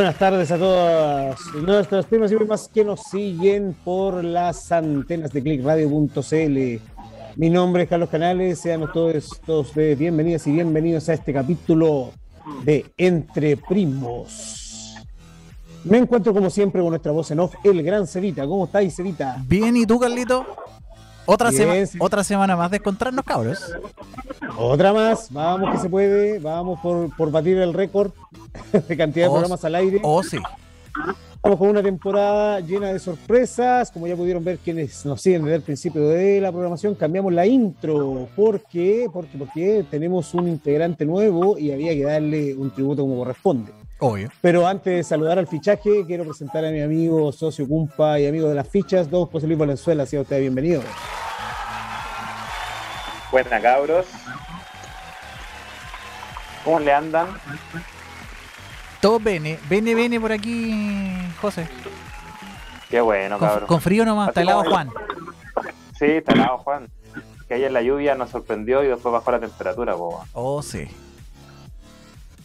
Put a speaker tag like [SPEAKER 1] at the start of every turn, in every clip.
[SPEAKER 1] Buenas tardes a todas nuestras primas y primas que nos siguen por las antenas de clickradio.cl. Mi nombre es Carlos Canales, sean todos, todos bienvenidas y bienvenidos a este capítulo de Entre Primos. Me encuentro como siempre con nuestra voz en off, el gran Cevita. ¿Cómo estáis, Cevita?
[SPEAKER 2] Bien, ¿y tú, Carlito? Otra, otra semana más de encontrarnos, cabros.
[SPEAKER 1] Otra más, vamos que se puede, vamos por, por batir el récord de cantidad de oh, programas al aire.
[SPEAKER 2] Oh, sí.
[SPEAKER 1] Estamos con una temporada llena de sorpresas. Como ya pudieron ver quienes nos siguen desde el principio de la programación, cambiamos la intro. ¿Por qué? Porque, porque tenemos un integrante nuevo y había que darle un tributo como corresponde.
[SPEAKER 2] Obvio.
[SPEAKER 1] Pero antes de saludar al fichaje, quiero presentar a mi amigo, socio Cumpa y amigo de las fichas, don José Luis Valenzuela. Sea usted bienvenido.
[SPEAKER 3] Buenas, cabros. ¿Cómo le andan?
[SPEAKER 2] Todo bene, bene, bene por aquí, José.
[SPEAKER 3] Qué bueno, cabrón.
[SPEAKER 2] Con frío nomás, está helado Juan.
[SPEAKER 3] Sí, está helado Juan. Que ayer la lluvia nos sorprendió y después bajó la temperatura, boba.
[SPEAKER 2] Oh, sí.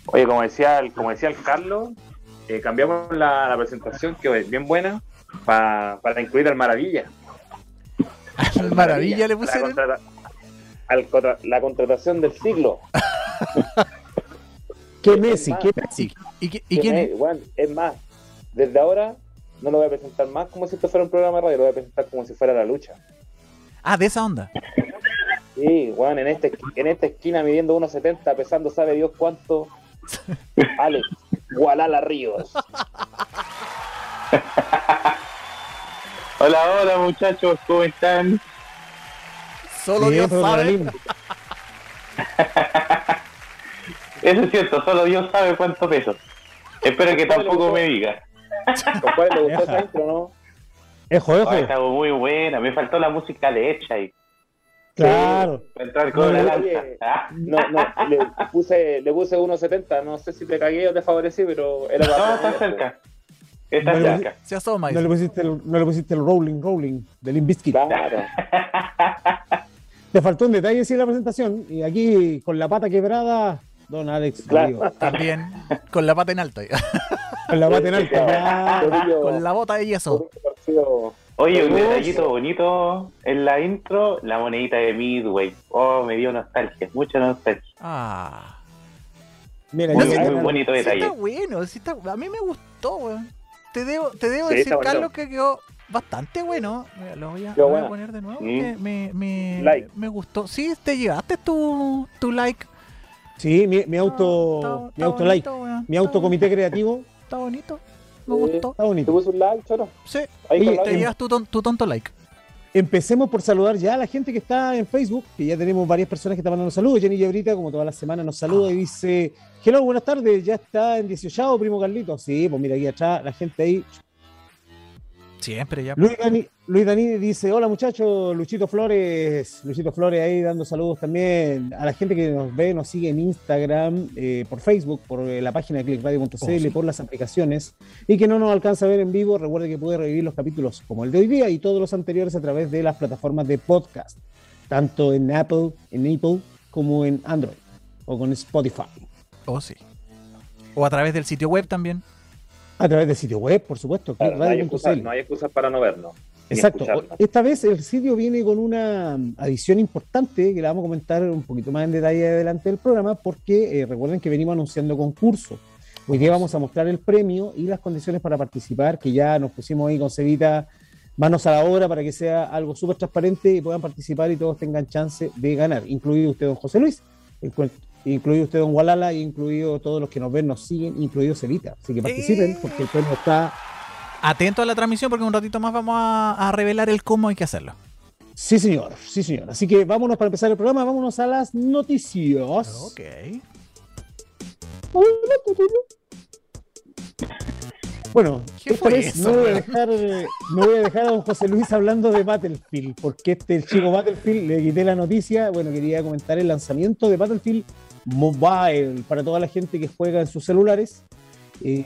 [SPEAKER 3] Oye, como decía el, como decía el Carlos, eh, cambiamos la, presentación, que es bien buena, para incluir al Maravilla.
[SPEAKER 2] ¿Al Maravilla, le puse?
[SPEAKER 3] la contratación del siglo.
[SPEAKER 1] ¿Qué Messi? ¿Qué Messi?
[SPEAKER 2] ¿Y, quién
[SPEAKER 3] es más, desde ahora no lo voy a presentar más como si esto fuera un programa de radio, lo voy a presentar como si fuera la lucha.
[SPEAKER 2] Ah, de esa onda.
[SPEAKER 3] Sí, Juan, en, este, en esta esquina midiendo 1.70, pesando sabe Dios cuánto. Alex, Gualala Ríos.
[SPEAKER 4] hola, hola muchachos, ¿cómo están?
[SPEAKER 2] Solo Dios sabe.
[SPEAKER 4] Eso es cierto, solo Dios sabe cuánto peso. Espero que tampoco me diga.
[SPEAKER 3] ¿Cuál le gustó esa intro, no?
[SPEAKER 1] Ejo, ejo.
[SPEAKER 4] está muy buena, me faltó la música leche ahí.
[SPEAKER 1] Claro.
[SPEAKER 4] Para entrar con no, la
[SPEAKER 3] ah. No, no, le puse, le puse 1.70, no sé si te cagué o te favorecí, pero era
[SPEAKER 4] No, está cerca. Está no cerca. Le,
[SPEAKER 2] se asoma
[SPEAKER 1] no le pusiste el, no le pusiste el rolling, rolling del Inbiscuit.
[SPEAKER 3] Claro.
[SPEAKER 1] Te faltó un detalle en la presentación y aquí con la pata quebrada Don Alex.
[SPEAKER 2] Claro. También con la pata en alto.
[SPEAKER 1] con la pata en alto.
[SPEAKER 2] con la bota de yeso.
[SPEAKER 4] Oye, un detallito bonito en la intro, la monedita de Midway. Oh, me dio nostalgia, mucha nostalgia.
[SPEAKER 2] Ah.
[SPEAKER 4] Mira, muy, muy bonito detalle.
[SPEAKER 2] está bueno, a mí me gustó, weón. Te debo, te debo decir, Carlos, que quedó bastante bueno. Lo voy a, poner de nuevo. Me, me, me, me, gustó. Sí, te llevaste tu, tu like.
[SPEAKER 1] Sí, mi, mi auto, mi auto like, mi auto comité creativo.
[SPEAKER 2] Está bonito, me gustó.
[SPEAKER 1] Está bonito.
[SPEAKER 3] ¿Te puso un like, choro?
[SPEAKER 2] Sí, Ahí te llevas tu, tu tonto like.
[SPEAKER 1] Empecemos por saludar ya a la gente que está en Facebook, que ya tenemos varias personas que están mandando saludos. Jenny Llebrita, como todas las semanas, nos saluda y dice: Hello, buenas tardes, ya está en 18, primo Carlito. Sí, pues mira aquí atrás, la gente ahí
[SPEAKER 2] Siempre ya.
[SPEAKER 1] Luis Dani, Luis Dani dice: Hola muchachos, Luchito Flores. Luchito Flores ahí dando saludos también a la gente que nos ve, nos sigue en Instagram, eh, por Facebook, por eh, la página de clickradio.cl, por las aplicaciones y que no nos alcanza a ver en vivo. Recuerde que puede revivir los capítulos como el de hoy día y todos los anteriores a través de las plataformas de podcast, tanto en Apple, en Apple como en Android o con Spotify.
[SPEAKER 2] Oh, sí. O a través del sitio web también.
[SPEAKER 1] A través del sitio web, por supuesto.
[SPEAKER 3] no, hay excusas, para no verlo.
[SPEAKER 1] Exacto. Esta vez el sitio viene con una adición importante que la vamos a comentar un poquito más en detalle adelante del programa, porque eh, recuerden que venimos anunciando concurso. Hoy día vamos a mostrar el premio y las condiciones para participar, que ya nos pusimos ahí con Cevita manos a la obra para que sea algo súper transparente y puedan participar y todos tengan chance de ganar, incluido usted, don José Luis incluido usted, don Walala, y incluido todos los que nos ven, nos siguen, incluido Celita. Así que participen, porque el premio está.
[SPEAKER 2] Atento a la transmisión, porque un ratito más vamos a, revelar el cómo hay que hacerlo.
[SPEAKER 1] Sí, señor, sí, señor. Así que vámonos para empezar el programa, vámonos a las noticias.
[SPEAKER 2] Ok.
[SPEAKER 1] Bueno, esta vez no, voy a dejar, no voy a dejar a don José Luis hablando de Battlefield, porque este chico Battlefield le quité la noticia. Bueno, quería comentar el lanzamiento de Battlefield Mobile para toda la gente que juega en sus celulares eh,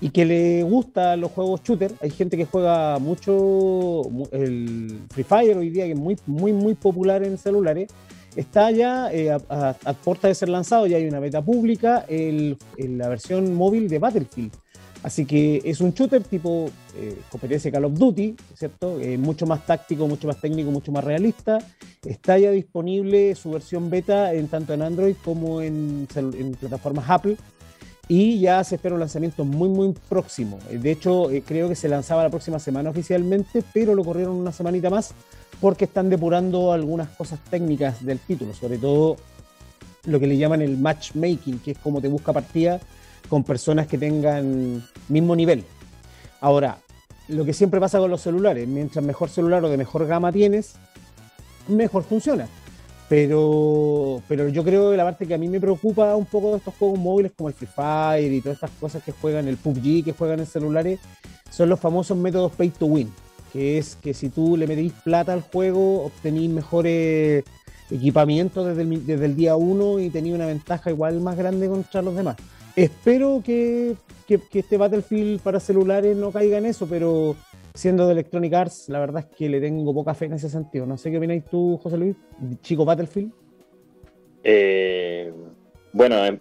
[SPEAKER 1] y que le gusta los juegos shooter. Hay gente que juega mucho el Free Fire hoy día, que es muy, muy, muy popular en celulares. está ya eh, a, puerta de ser lanzado, ya hay una beta pública, en la versión móvil de Battlefield. Así que es un shooter tipo eh, competencia Call of Duty, ¿cierto? Eh, mucho más táctico, mucho más técnico, mucho más realista. Está ya disponible su versión beta en tanto en Android como en, plataformas Apple. Y ya se espera un lanzamiento muy, muy próximo. De hecho, creo que se lanzaba la próxima semana oficialmente, pero lo corrieron una semanita más porque están depurando algunas cosas técnicas del título, sobre todo lo que le llaman el matchmaking, que es como te busca partida con personas que tengan mismo nivel. Ahora, lo que siempre pasa con los celulares, mientras mejor celular o de mejor gama tienes, mejor funciona. Pero, pero yo creo que la parte que a mí me preocupa un poco de estos juegos móviles como el Free Fire y todas estas cosas que juegan, el PUBG que juegan en celulares, son los famosos métodos pay to win que es que si tú le metís plata al juego, obtenís mejores equipamientos desde el, día 1 y tenéis una ventaja igual más grande contra los demás. Espero que, este Battlefield para celulares no caiga en eso, pero siendo de Electronic Arts, la verdad es que le tengo poca fe en ese sentido. No sé qué opináis tú, José Luis, chico Battlefield.
[SPEAKER 3] Eh, bueno, em,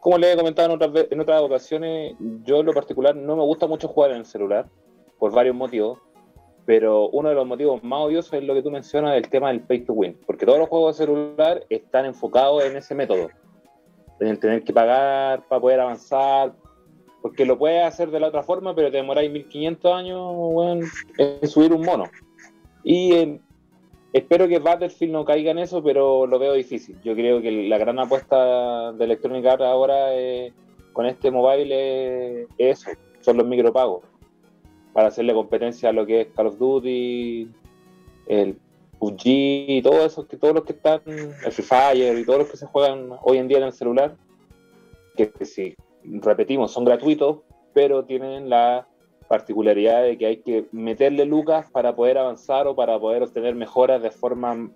[SPEAKER 3] como le he comentado en otras, en otras ocasiones, yo en lo particular no me gusta mucho jugar en el celular, por varios motivos pero uno de los motivos más odiosos es lo que tú mencionas del tema del pay to win, porque todos los juegos de celular están enfocados en ese método, en tener que pagar para poder avanzar, porque lo puedes hacer de la otra forma, pero te demoráis 1500 años en subir un mono. Y eh, espero que Battlefield no caiga en eso, pero lo veo difícil. Yo creo que la gran apuesta de Electronic Arts ahora con este mobile es eso, son los micropagos para hacerle competencia a lo que es Call of Duty, el PUBG y todo eso, que todos los que están, el Free Fire y todos los que se juegan hoy en día en el celular, que, si repetimos son gratuitos, pero tienen la particularidad de que hay que meterle lucas para poder avanzar o para poder obtener mejoras de forma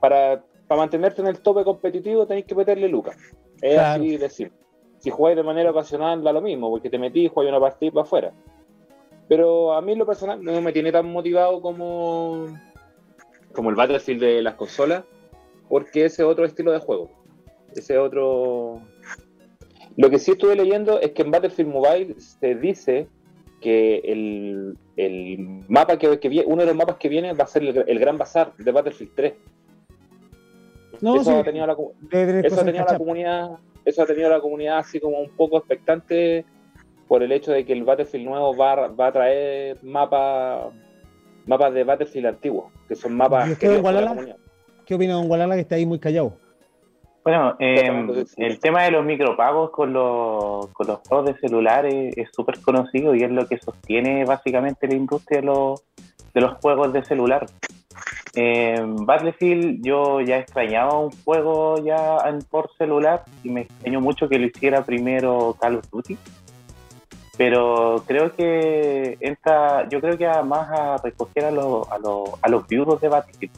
[SPEAKER 3] para, para mantenerte en el tope competitivo tenéis que meterle lucas. Es así decir. Si jugáis de manera ocasional da lo mismo, porque te metís, jugáis una partida para afuera. Pero a mí lo personal no me tiene tan motivado como, como el Battlefield de las consolas, porque ese otro estilo de juego. Ese otro. Lo que sí estuve leyendo es que en Battlefield Mobile se dice que el, mapa que, que, uno de los mapas que viene va a ser el, Gran Bazar de Battlefield 3. No, eso ha tenido, la, eso ha tenido la comunidad, eso ha tenido la comunidad así como un poco expectante por el hecho de que el Battlefield nuevo va, va a traer mapas mapas de Battlefield antiguos, que son mapas...
[SPEAKER 1] ¿Qué, ¿Qué opina Don Gualala que está ahí muy callado?
[SPEAKER 4] Bueno, eh, el tema de los micropagos con los, con los juegos de celulares es súper conocido y es lo que sostiene básicamente la industria de los, de los juegos de celular. Eh, Battlefield yo ya extrañaba un juego ya por celular y me extrañó mucho que lo hiciera primero Call of Duty pero creo que entra, yo creo que además a recoger a, los a, los, a los viudos de Battlefield,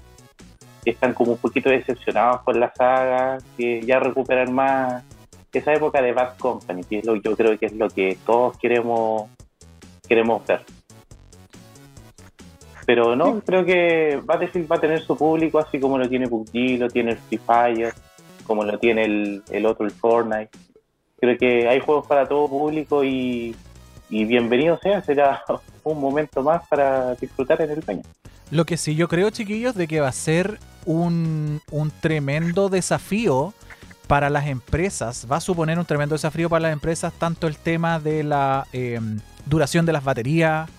[SPEAKER 4] que están como un poquito decepcionados por la saga, que ya recuperan más esa época de Bad Company, que es lo yo creo que es lo que todos queremos queremos ver. Pero no, creo que Battlefield va a tener su público así como lo tiene PUBG, lo tiene el Free Fire, como lo tiene el, el otro, el Fortnite. Creo que hay juegos para todo público y y bienvenido sea, será un momento más para disfrutar en el baño.
[SPEAKER 2] Lo que sí yo creo, chiquillos, de que va a ser un, tremendo desafío para las empresas, va a suponer un tremendo desafío para las empresas, tanto el tema de la em, duración de las baterías,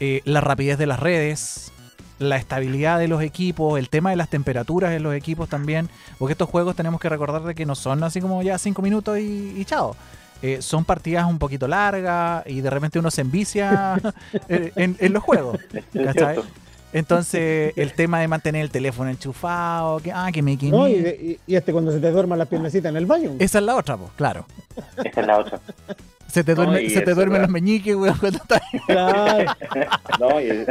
[SPEAKER 2] eh, la rapidez de las redes, la estabilidad de los equipos, el tema de las temperaturas en los equipos también, porque estos juegos tenemos que recordar de que no son así como ya cinco minutos y, y chao. Eh, son partidas un poquito largas y de repente uno se envicia eh, en, los juegos. Entonces, el tema de mantener el teléfono enchufado, que, ah, que me
[SPEAKER 1] no, y, y, este cuando se te duerman las piernecitas en el baño.
[SPEAKER 2] Esa es la otra, pues, claro.
[SPEAKER 4] Esa es la otra.
[SPEAKER 2] Se te, duerme, se te duermen los meñiques, weón, cuando estás.
[SPEAKER 3] Claro. no, y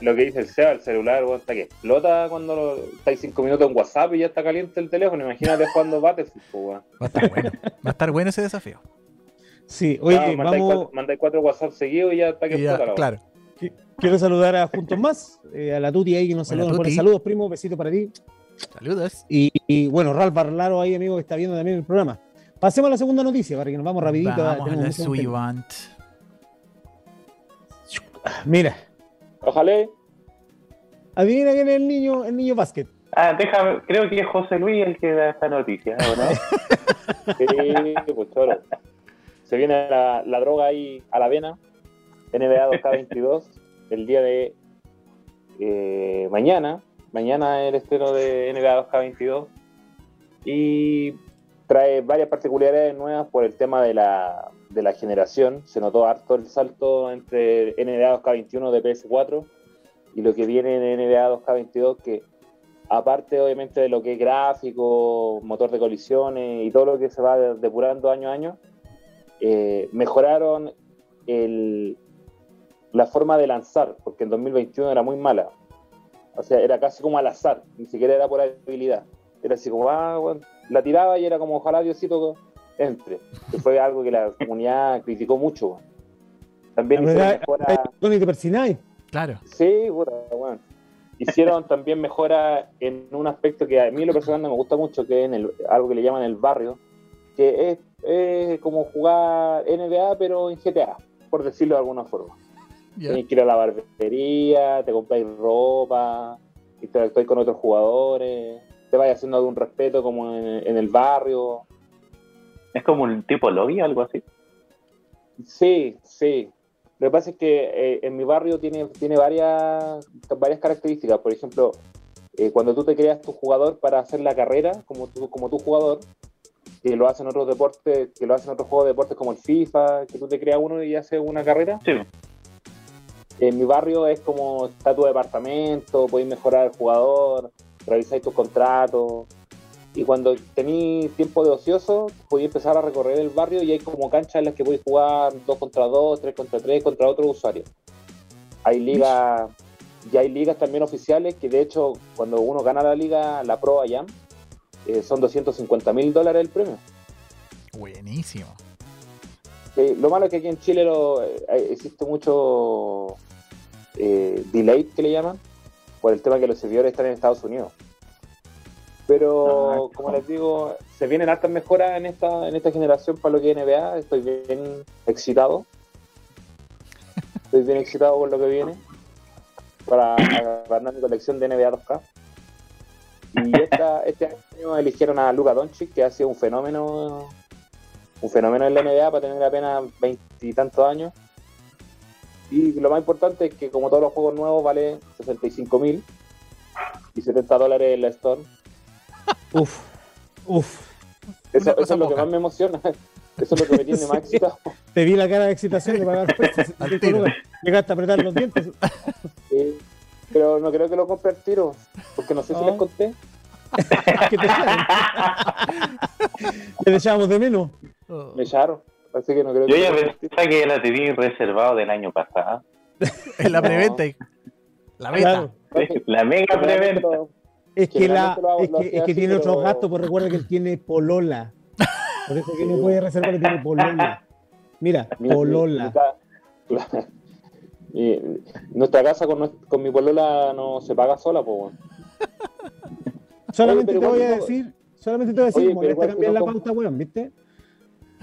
[SPEAKER 3] lo que dice el SEA, el celular, weón, está que explota cuando estáis cinco minutos en WhatsApp y ya está caliente el teléfono. Imagínate cuando Battlefield,
[SPEAKER 2] weón. Va a estar bueno. Va a estar bueno ese desafío.
[SPEAKER 1] Sí, oye, vamos...
[SPEAKER 3] mandáis cuatro, WhatsApp seguidos y ya está que explota
[SPEAKER 2] Claro.
[SPEAKER 1] Quiero saludar a Juntos Más, eh, a la Tuti ahí que nos saluda, saludos, primo, besito para ti.
[SPEAKER 2] Saludos.
[SPEAKER 1] Y, bueno, Ralph Barlaro ahí, amigo, que está viendo también el programa. Pasemos a la segunda noticia para que nos vamos rapidito.
[SPEAKER 2] Vamos a la Suivant.
[SPEAKER 1] Mira.
[SPEAKER 3] Ojalá.
[SPEAKER 1] Adivina quién es el niño, el niño básquet.
[SPEAKER 4] Ah, déjame, creo que es José Luis el que da esta noticia,
[SPEAKER 3] ¿no? sí, pues choro. Se viene la, la, droga ahí a la vena. NBA 2K22, el día de eh, mañana. Mañana el estreno de NBA 2K22. Y trae varias particularidades nuevas por el tema de la, de la generación. Se notó harto el salto entre NBA 2K21 de PS4 y lo que viene en NBA 2K22, que aparte obviamente de lo que es gráfico, motor de colisiones y todo lo que se va depurando año a año, eh, mejoraron el, la forma de lanzar, porque en 2021 era muy mala. O sea, era casi como al azar, ni siquiera era por habilidad. Era así como, ah, la tiraba y era como, ojalá Diosito entre. Que fue algo que la comunidad criticó mucho.
[SPEAKER 1] También hicieron mejora...
[SPEAKER 2] Claro.
[SPEAKER 3] Sí, bueno. Hicieron también mejora en un aspecto que a mí lo personal no me gusta mucho, que es en el, algo que le llaman el barrio, que es, como jugar NBA pero en GTA, por decirlo de alguna forma. Tienes que ir a la barbería, te compráis ropa, interactuáis con otros jugadores, te vais haciendo algún respeto como en, el barrio.
[SPEAKER 4] ¿Es como un tipo lobby, algo así?
[SPEAKER 3] Sí, sí. Lo que pasa es que eh, en mi barrio tiene, tiene varias, varias características. Por ejemplo, eh, cuando tú te creas tu jugador para hacer la carrera, como tú, como tu jugador, que lo hacen otros deportes, que lo hacen otros juegos de deportes como el FIFA, que tú te creas uno y haces una carrera.
[SPEAKER 4] Sí.
[SPEAKER 3] En mi barrio es como está tu departamento, podéis mejorar el jugador, revisáis tus contratos. Y cuando tenéis tiempo de ocioso, podéis empezar a recorrer el barrio y hay como canchas en las que podéis jugar 2 contra 2, 3 contra 3 contra otros usuarios. Hay ligas, y hay ligas también oficiales que de hecho cuando uno gana la liga, la Pro Ayam, eh, son 250 mil dólares el premio.
[SPEAKER 2] Buenísimo.
[SPEAKER 3] lo malo es que aquí en Chile lo, eh, existe mucho eh, delay que le llaman, por el tema que los servidores están en Estados Unidos. Pero, como les digo, se vienen hartas mejoras en esta, en esta generación para lo que es NBA. Estoy bien excitado. Estoy bien excitado con lo que viene para agarrar mi colección de NBA 2K. Y esta, este año eligieron a Luka Doncic, que ha sido un fenómeno un fenómeno en la NBA para tener apenas veintitantos años. Y lo más importante es que como todos los juegos nuevos vale 65 mil y 70 dólares en la Store.
[SPEAKER 1] Uf, uf.
[SPEAKER 3] Eso, es lo que más me emociona. Eso es lo que me tiene más excitado.
[SPEAKER 1] Te vi la cara de excitación de pagar precios. Llegaste a apretar los dientes.
[SPEAKER 3] Sí, pero no creo que lo compre al tiro, porque no sé si les conté.
[SPEAKER 1] ¿Qué te ¿Te echábamos de menos?
[SPEAKER 3] Me echaron. Así que no creo
[SPEAKER 4] Yo
[SPEAKER 3] que
[SPEAKER 4] ya pensaba que la tenía reservado del año pasado.
[SPEAKER 2] en la preventa. La beta.
[SPEAKER 4] La mega preventa.
[SPEAKER 1] Es que, la, es que, es que tiene otros gastos, pues recuerda que él tiene polola. Por eso que no puede reservar que tiene polola. Mira, polola.
[SPEAKER 3] nuestra casa con, con, mi polola no se paga sola, pues.
[SPEAKER 1] Solamente te voy a decir, solamente te voy a decir, molesta cambiar la pauta, weón, ¿viste?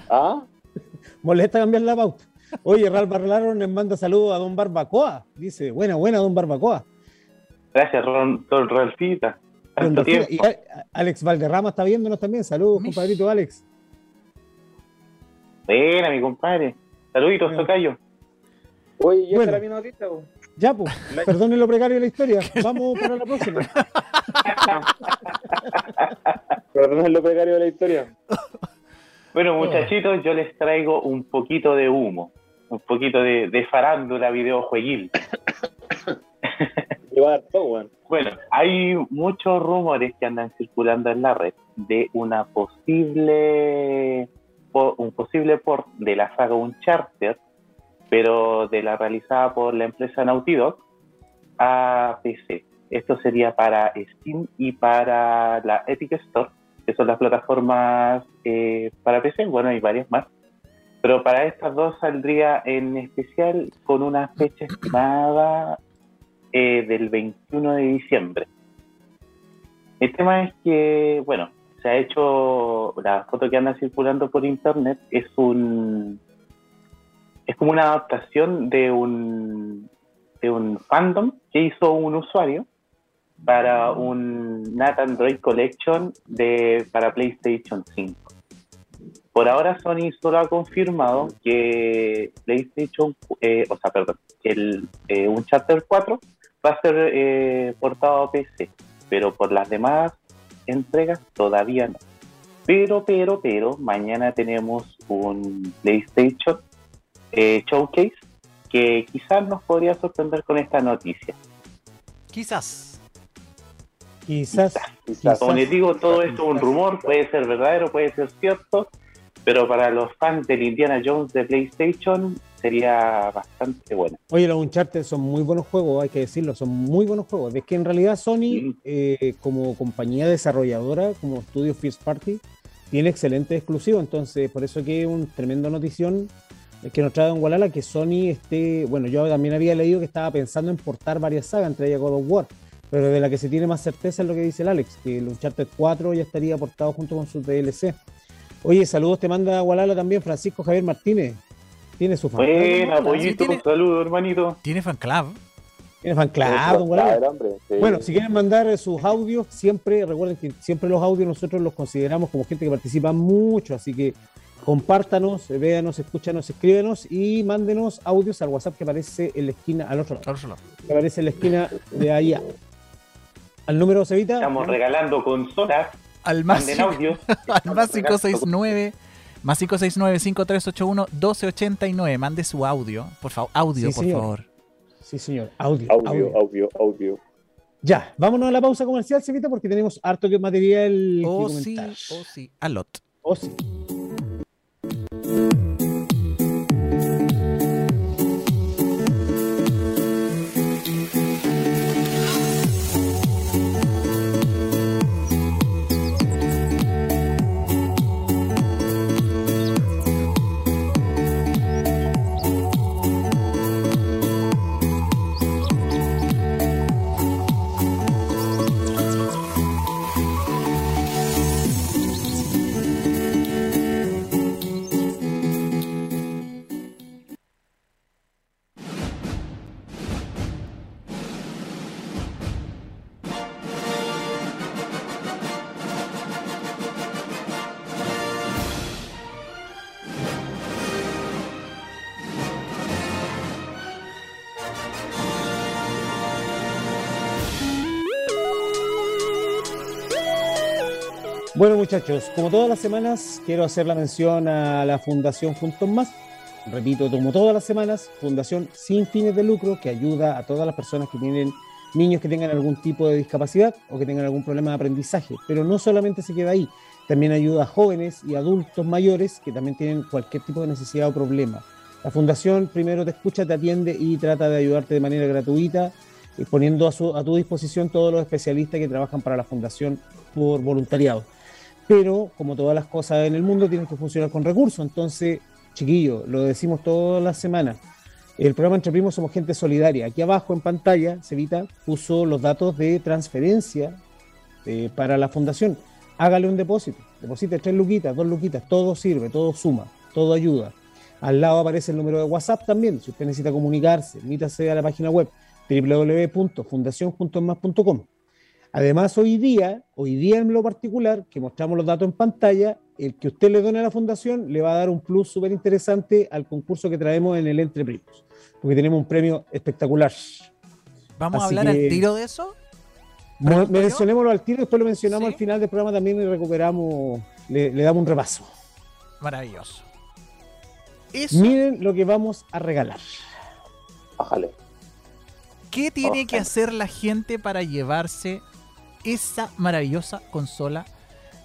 [SPEAKER 3] ¿Ah?
[SPEAKER 1] molesta cambiar la pauta. Oye, Ralph Barlaro nos manda saludos a Don Barbacoa. Dice, buena, buena, Don Barbacoa.
[SPEAKER 4] Gracias, Don Ralfita.
[SPEAKER 1] Y Alex Valderrama está viéndonos también. Saludos, compadrito Alex.
[SPEAKER 4] Buena, mi compadre. Saluditos, bueno. Tocayo.
[SPEAKER 3] Oye, ¿ya bueno. la mi notita?
[SPEAKER 1] Ya, pues. Perdonen lo precario de la historia. Vamos para la próxima.
[SPEAKER 3] Perdonen lo precario de la historia.
[SPEAKER 4] Bueno, muchachitos, yo les traigo un poquito de humo. Un poquito de, de farándula videojueguil. Bueno, hay muchos rumores que andan circulando en la red de una posible un posible port de la saga Uncharted, pero de la realizada por la empresa Naughty Dog a PC. Esto sería para Steam y para la Epic Store, que son las plataformas eh, para PC. Bueno, hay varias más. Pero para estas dos saldría en especial con una fecha estimada eh, del 21 de diciembre. El tema es que, bueno, se ha hecho, la foto que anda circulando por internet es un, es como una adaptación de un, de un fandom que hizo un usuario para un NAT Android Collection de, para PlayStation 5. Por ahora Sony solo ha confirmado que PlayStation, eh, o sea, perdón, el eh, Uncharted 4 va a ser eh, portado a PC, pero por las demás entregas todavía no. Pero, pero, pero, mañana tenemos un PlayStation eh, Showcase que quizás nos podría sorprender con esta noticia.
[SPEAKER 2] Quizás.
[SPEAKER 1] Quizás.
[SPEAKER 4] Como les digo, todo esto es un rumor, puede ser verdadero, puede ser cierto, pero para los fans del Indiana Jones de PlayStation sería bastante bueno.
[SPEAKER 1] Oye, los Uncharted son muy buenos juegos, hay que decirlo, son muy buenos juegos. Es que en realidad Sony, eh, como compañía desarrolladora, como estudio First Party, tiene excelente exclusivo, entonces por eso que es un tremendo notición que nos trae Don Gualala que Sony esté, bueno, yo también había leído que estaba pensando en portar varias sagas, entre ellas God of War, pero de la que se tiene más certeza es lo que dice el Alex, que el Uncharted 4 ya estaría portado junto con su DLC. Oye, saludos te manda Gualala también Francisco Javier Martínez. Tiene su
[SPEAKER 4] fan Buena, pollito, un saludo, hermanito.
[SPEAKER 2] Tiene fan club.
[SPEAKER 1] Tiene fan club, don Gualala. Bueno, si quieren mandar sus audios, siempre, recuerden que siempre los audios nosotros los consideramos como gente que participa mucho, así que compártanos, véanos, escúchanos, escríbenos y mándenos audios al WhatsApp que aparece en la esquina, al otro lado. Que aparece en la esquina de allá. Al número Cevita.
[SPEAKER 4] Estamos regalando consolas.
[SPEAKER 2] Al más, al más 569 más 569-5381-1289. Mande su audio, por favor. Audio, por favor.
[SPEAKER 1] Sí, señor. Audio,
[SPEAKER 3] audio. Audio, audio,
[SPEAKER 1] Ya, vámonos a la pausa comercial, Cevita, porque tenemos harto que material.
[SPEAKER 2] Oh, sí, oh, sí. A lot.
[SPEAKER 1] Oh, sí. Bueno, muchachos, como todas las semanas, quiero hacer la mención a la Fundación Juntos Más. Repito, como todas las semanas, Fundación sin fines de lucro que ayuda a todas las personas que tienen niños que tengan algún tipo de discapacidad o que tengan algún problema de aprendizaje. Pero no solamente se queda ahí, también ayuda a jóvenes y adultos mayores que también tienen cualquier tipo de necesidad o problema. La Fundación primero te escucha, te atiende y trata de ayudarte de manera gratuita, eh, poniendo a, a tu disposición todos los especialistas que trabajan para la Fundación por voluntariado pero como todas las cosas en el mundo tienen que funcionar con recursos. Entonces, chiquillos, lo decimos todas las semanas. El programa Entre Primos somos gente solidaria. Aquí abajo en pantalla, Cevita puso los datos de transferencia eh, para la fundación. Hágale un depósito. Deposite tres luquitas, dos luquitas, todo sirve, todo suma, todo ayuda. Al lado aparece el número de WhatsApp también. Si usted necesita comunicarse, mítase a la página web www.fundacionjuntosmas.com. Además, hoy día, hoy día en lo particular, que mostramos los datos en pantalla, el que usted le done a la fundación le va a dar un plus súper interesante al concurso que traemos en el Entre Primos, porque tenemos un premio espectacular.
[SPEAKER 2] ¿Vamos a hablar al tiro de eso?
[SPEAKER 1] Mencionémoslo al tiro, después lo mencionamos al final del programa también y recuperamos, le, damos un repaso.
[SPEAKER 2] Maravilloso.
[SPEAKER 1] Miren lo que vamos a regalar.
[SPEAKER 3] Bájale.
[SPEAKER 2] ¿Qué tiene que hacer la gente para llevarse esa maravillosa consola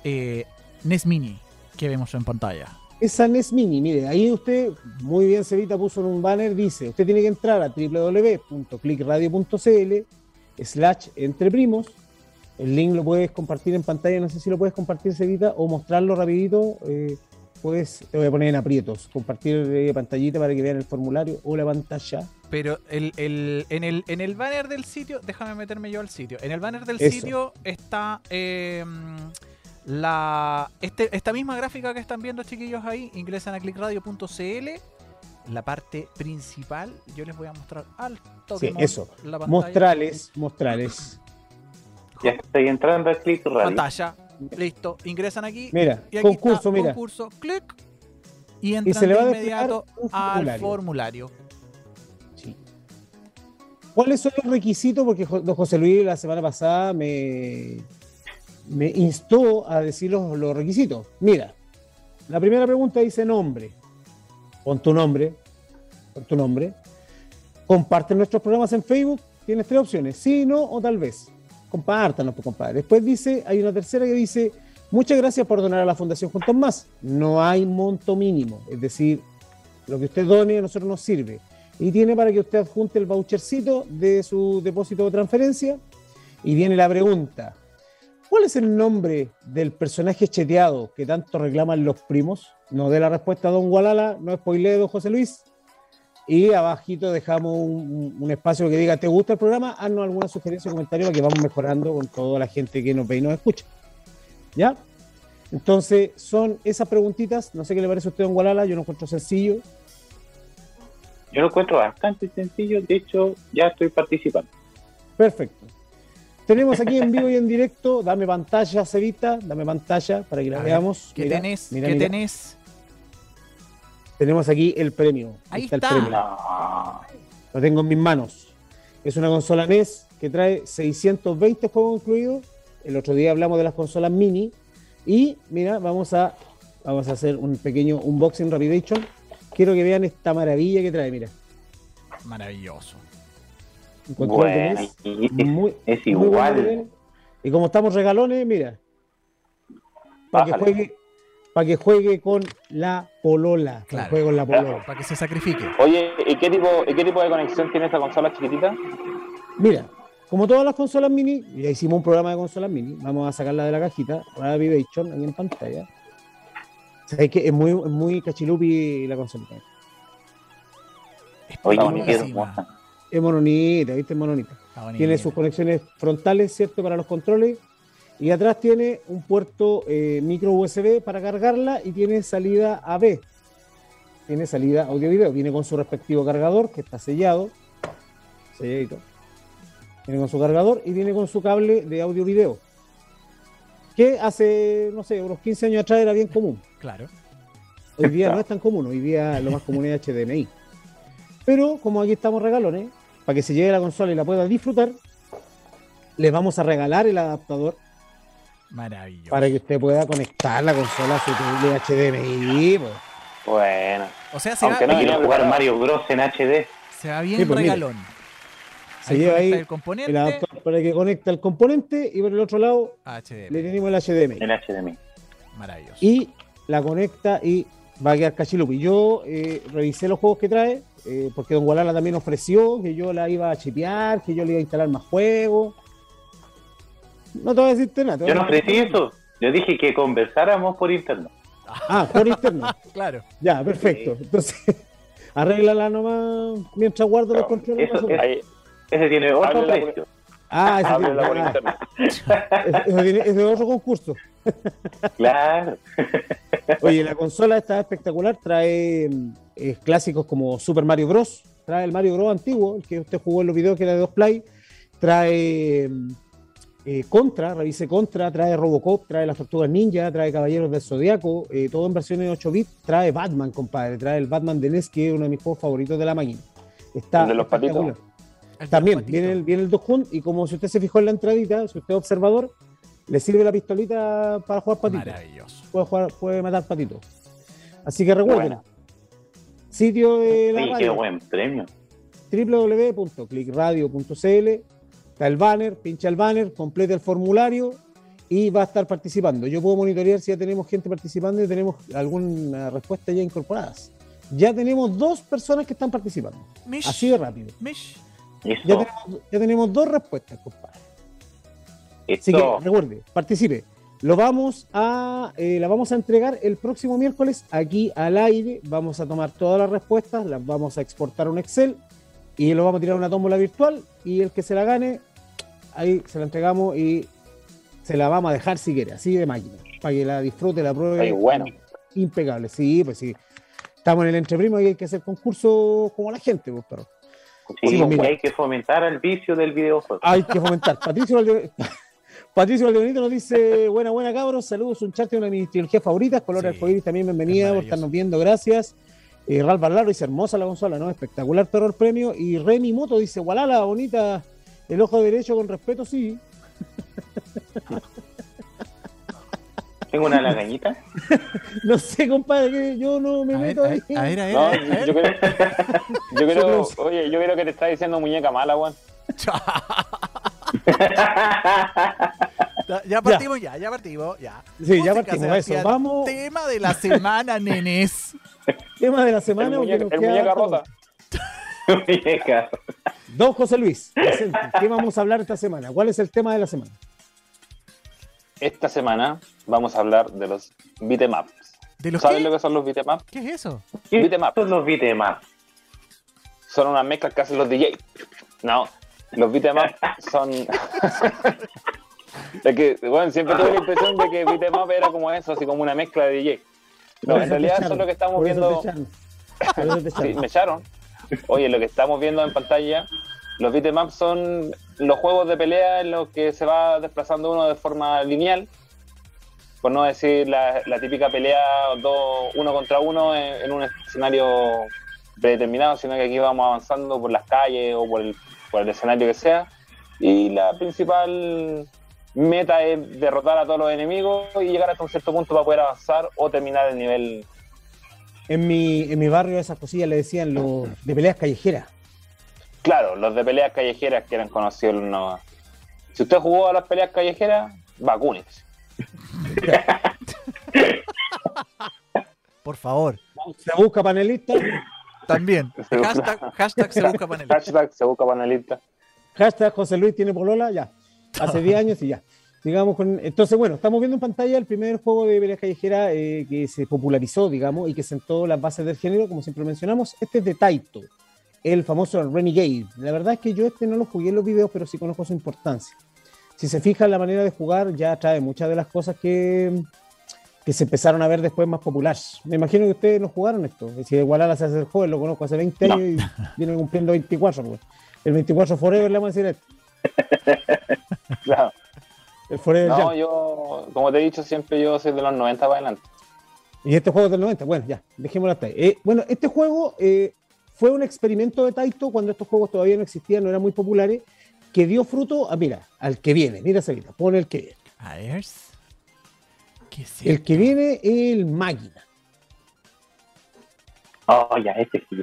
[SPEAKER 2] eh, NES Mini que vemos en pantalla.
[SPEAKER 1] Esa NES Mini, mire, ahí usted, muy bien Cevita puso en un banner, dice, usted tiene que entrar a www.clickradio.cl slash entre primos, el link lo puedes compartir en pantalla, no sé si lo puedes compartir Cevita o mostrarlo rapidito, eh, puedes, te voy a poner en aprietos, compartir eh, pantallita para que vean el formulario o la pantalla
[SPEAKER 2] Pero el, el, en, el, en el banner del sitio, déjame meterme yo al sitio. En el banner del sitio está em, la este, esta misma gráfica que están viendo, chiquillos, ahí. Ingresan a clickradio.cl. La parte principal, yo les voy a mostrar al
[SPEAKER 1] toque. Sí, eso. Mostrales, mostrales.
[SPEAKER 4] Ya estoy entrando a Click
[SPEAKER 2] Pantalla. Listo. Ingresan aquí.
[SPEAKER 1] Mira, y aquí concurso, mira.
[SPEAKER 2] Concurso, clic. Y entran de inmediato al formulario.
[SPEAKER 1] ¿Cuáles son los requisitos? Porque José Luis la semana pasada me, me instó a decir los, requisitos. Mira, la primera pregunta dice nombre. Pon tu nombre. Pon tu nombre. Comparte nuestros programas en Facebook. Tienes tres opciones. Sí, no o tal vez. Compártanos, pues, compadre. Después dice, hay una tercera que dice, muchas gracias por donar a la Fundación Juntos Más. No hay monto mínimo. Es decir, lo que usted done a nosotros nos sirve y tiene para que usted adjunte el vouchercito de su depósito de transferencia. Y viene la pregunta, ¿cuál es el nombre del personaje cheteado que tanto reclaman los primos? No dé la respuesta a don Gualala, no spoilee don José Luis. Y abajito dejamos un, espacio que diga, ¿te gusta el programa? Haznos alguna sugerencia o comentario para que vamos mejorando con toda la gente que nos ve y nos escucha. ¿Ya? Entonces, son esas preguntitas. No sé qué le parece a usted, don Gualala. Yo no encuentro sencillo.
[SPEAKER 4] Yo lo encuentro bastante sencillo, de hecho ya estoy participando.
[SPEAKER 1] Perfecto. Tenemos aquí en vivo y en directo, dame pantalla, Cevita, dame pantalla para que la veamos.
[SPEAKER 2] ¿Qué tenés? ¿Qué tenés?
[SPEAKER 1] Tenemos aquí el premio.
[SPEAKER 2] Ahí está. El premio.
[SPEAKER 1] Lo tengo en mis manos. Es una consola NES que trae 620 juegos incluidos. El otro día hablamos de las consolas mini. Y mira, vamos a, vamos a hacer un pequeño unboxing rapidation Quiero que vean esta maravilla que trae, mira.
[SPEAKER 2] Maravilloso.
[SPEAKER 4] Bueno, es, igual.
[SPEAKER 1] y como estamos regalones, mira. Para que juegue, para que juegue con la polola.
[SPEAKER 2] Claro. con la polola. Para que se sacrifique.
[SPEAKER 3] Oye, ¿y qué tipo, qué tipo de conexión tiene esta consola chiquitita?
[SPEAKER 1] Mira, como todas las consolas mini, ya hicimos un programa de consolas mini, vamos a sacarla de la cajita, ahora Vivation ahí en pantalla es que es muy, muy cachilupi la consola.
[SPEAKER 2] Es, mononita.
[SPEAKER 1] es mononita, ¿viste? Es mononita. Tiene sus conexiones frontales, ¿cierto? Para los controles. Y atrás tiene un puerto eh, micro USB para cargarla y tiene salida AB. Tiene salida audio-video. Viene con su respectivo cargador que está sellado. Selladito. Viene con su cargador y viene con su cable de audio-video que hace, no sé, unos 15 años atrás era bien común.
[SPEAKER 2] Claro.
[SPEAKER 1] Hoy día no es tan común, hoy día lo más común es HDMI. Pero como aquí estamos regalones, para que se lleve la consola y la pueda disfrutar, les vamos a regalar el adaptador.
[SPEAKER 2] Maravilloso.
[SPEAKER 1] Para que usted pueda conectar la consola a su HDMI. Pues.
[SPEAKER 4] Bueno.
[SPEAKER 2] O sea, se
[SPEAKER 4] Aunque no quiero jugar Mario Bros en HD.
[SPEAKER 2] Se va bien pues regalón
[SPEAKER 1] se lleva ahí el, componente. adaptador para que conecte el componente y por el otro lado le tenemos el HDMI.
[SPEAKER 4] El HDMI.
[SPEAKER 2] Maravilloso.
[SPEAKER 1] Y la conecta y va a quedar cachilupi. Yo eh, revisé los juegos que trae, eh, porque Don Gualala también ofreció que yo la iba a chipear, que yo le iba a instalar más juegos. No te voy a decirte nada.
[SPEAKER 4] Yo no ofrecí eso. Yo dije que conversáramos por internet.
[SPEAKER 1] Ah, por internet.
[SPEAKER 2] claro.
[SPEAKER 1] Ya, perfecto. Entonces, arréglala nomás mientras guardo los controles.
[SPEAKER 4] Ese tiene otro precio.
[SPEAKER 1] Ah, ese, tiene, ese, otro concurso.
[SPEAKER 4] claro.
[SPEAKER 1] Oye, la consola está espectacular, trae eh, clásicos como Super Mario Bros. Trae el Mario Bros antiguo, el que usted jugó en los videos que era de dos play. Trae eh, Contra, revise Contra, trae Robocop, trae las Tortugas Ninja, trae Caballeros del Zodiaco, eh, todo en versiones 8 bits. Trae Batman, compadre, trae el Batman de NES, que es uno de mis juegos favoritos de la máquina. Está
[SPEAKER 3] de los patitos.
[SPEAKER 1] También viene el, viene el y como si usted se fijó en la entradita, si usted es observador, le sirve la pistolita para jugar patito.
[SPEAKER 2] Maravilloso.
[SPEAKER 1] Puede, jugar, puede matar patito. Así que recuerden, sitio de la
[SPEAKER 4] sí, radio. Qué buen premio.
[SPEAKER 1] www.clickradio.cl Está el banner, pincha el banner, complete el formulario y va a estar participando. Yo puedo monitorear si ya tenemos gente participando y tenemos alguna respuesta ya incorporadas. Ya tenemos dos personas que están participando. Así de rápido. Ya tenemos, dos respuestas, compadre. Así que recuerde, participe. Lo vamos a, eh, la vamos a entregar el próximo miércoles aquí al aire. Vamos a tomar todas las respuestas, las vamos a exportar a un Excel y lo vamos a tirar una tómbola virtual y el que se la gane, ahí se la entregamos y se la vamos a dejar si quiere, así de máquina, para que la disfrute, la pruebe.
[SPEAKER 3] bueno.
[SPEAKER 1] Impecable, sí, pues sí. Estamos en el entreprimo y hay que hacer concursos como la gente, pues, pero.
[SPEAKER 4] Sí, pues, hay que fomentar el vicio del videojuego.
[SPEAKER 1] Hay que fomentar. Patricio Patricio nos dice, buena, buena cabros, saludos, un chat de una de mis trilogías favoritas, Color sí, también bienvenida por estarnos viendo, gracias. Eh, Ralph Barlaro dice, hermosa la consola, ¿no? Espectacular terror premio. Y Remy Moto dice, la bonita, el ojo derecho con respeto, sí.
[SPEAKER 4] ¿Tengo una lagañita?
[SPEAKER 1] no sé, compadre, que yo no me meto ahí. A ver, a ver,
[SPEAKER 3] no, Yo creo, yo creo oye, yo creo que te está diciendo muñeca mala, Juan.
[SPEAKER 2] ya partimos ya. ya, partimos, ya.
[SPEAKER 1] Sí, ya partimos, eso, vamos.
[SPEAKER 2] Tema de la semana, nenes.
[SPEAKER 1] tema de la semana.
[SPEAKER 3] El muñeca, el muñeca rota.
[SPEAKER 1] Don José Luis, ¿qué vamos a hablar esta semana? ¿Cuál es el tema de la semana?
[SPEAKER 3] Esta semana vamos a hablar de los beatemaps. ¿De los ¿Sabes lo que son los beatemaps?
[SPEAKER 2] ¿Qué es eso?
[SPEAKER 4] ¿Qué son los beatemaps?
[SPEAKER 3] Son unas mezclas que hacen los DJ. No, los beatemaps son. es que, bueno, siempre tuve la impresión de que beatmap era como eso, así como una mezcla de DJ. No, en realidad eso es lo que estamos viendo. sí, me echaron. Oye, lo que estamos viendo en pantalla, los beatemaps son los juegos de pelea en los que se va desplazando uno de forma lineal. Por no decir la, típica pelea uno contra uno en un escenario predeterminado, sino que aquí vamos avanzando por las calles o por el por el escenario que sea. Y la principal meta es derrotar a todos los enemigos y llegar hasta un cierto punto para poder avanzar o terminar el nivel.
[SPEAKER 1] En mi, en mi barrio esas cosillas le decían los de peleas callejeras.
[SPEAKER 3] Claro, los de peleas callejeras que eran conocidos. No. Si usted jugó a las peleas callejeras, vacúnese.
[SPEAKER 2] Por favor.
[SPEAKER 1] Se busca panelista.
[SPEAKER 2] También. Hashtag, se busca panelista.
[SPEAKER 3] Hashtag se busca panelista.
[SPEAKER 1] Hashtag José Luis tiene polola, ya. Hace 10 años y ya. Digamos con, entonces, bueno, estamos viendo en pantalla el primer juego de pelea callejera eh, que se popularizó, digamos, y que sentó las bases del género, como siempre mencionamos. Este es de Taito, el famoso Renegade. La verdad es que yo este no lo jugué en los videos, pero sí conozco su importancia. Si se fijan, la manera de jugar ya trae muchas de las cosas que, que se empezaron a ver después más populares. Me imagino que ustedes no jugaron esto. Si igual se hace el joven, lo conozco hace 20 años y viene cumpliendo 24. Pues. El 24 Forever le vamos a decir
[SPEAKER 3] esto. claro. El Forever no, yo, como te he dicho, siempre yo soy de los 90 para adelante.
[SPEAKER 1] Y este juego es del 90, bueno, ya, dejémoslo hasta ahí. Eh, bueno, este juego eh, fue un experimento de Taito cuando estos juegos todavía no existían, no eran muy populares, que dio fruto a, mira, al que viene, mira Sarita, pone el que viene. A ver el que viene es el máquina.
[SPEAKER 4] Oh, ya, este sí.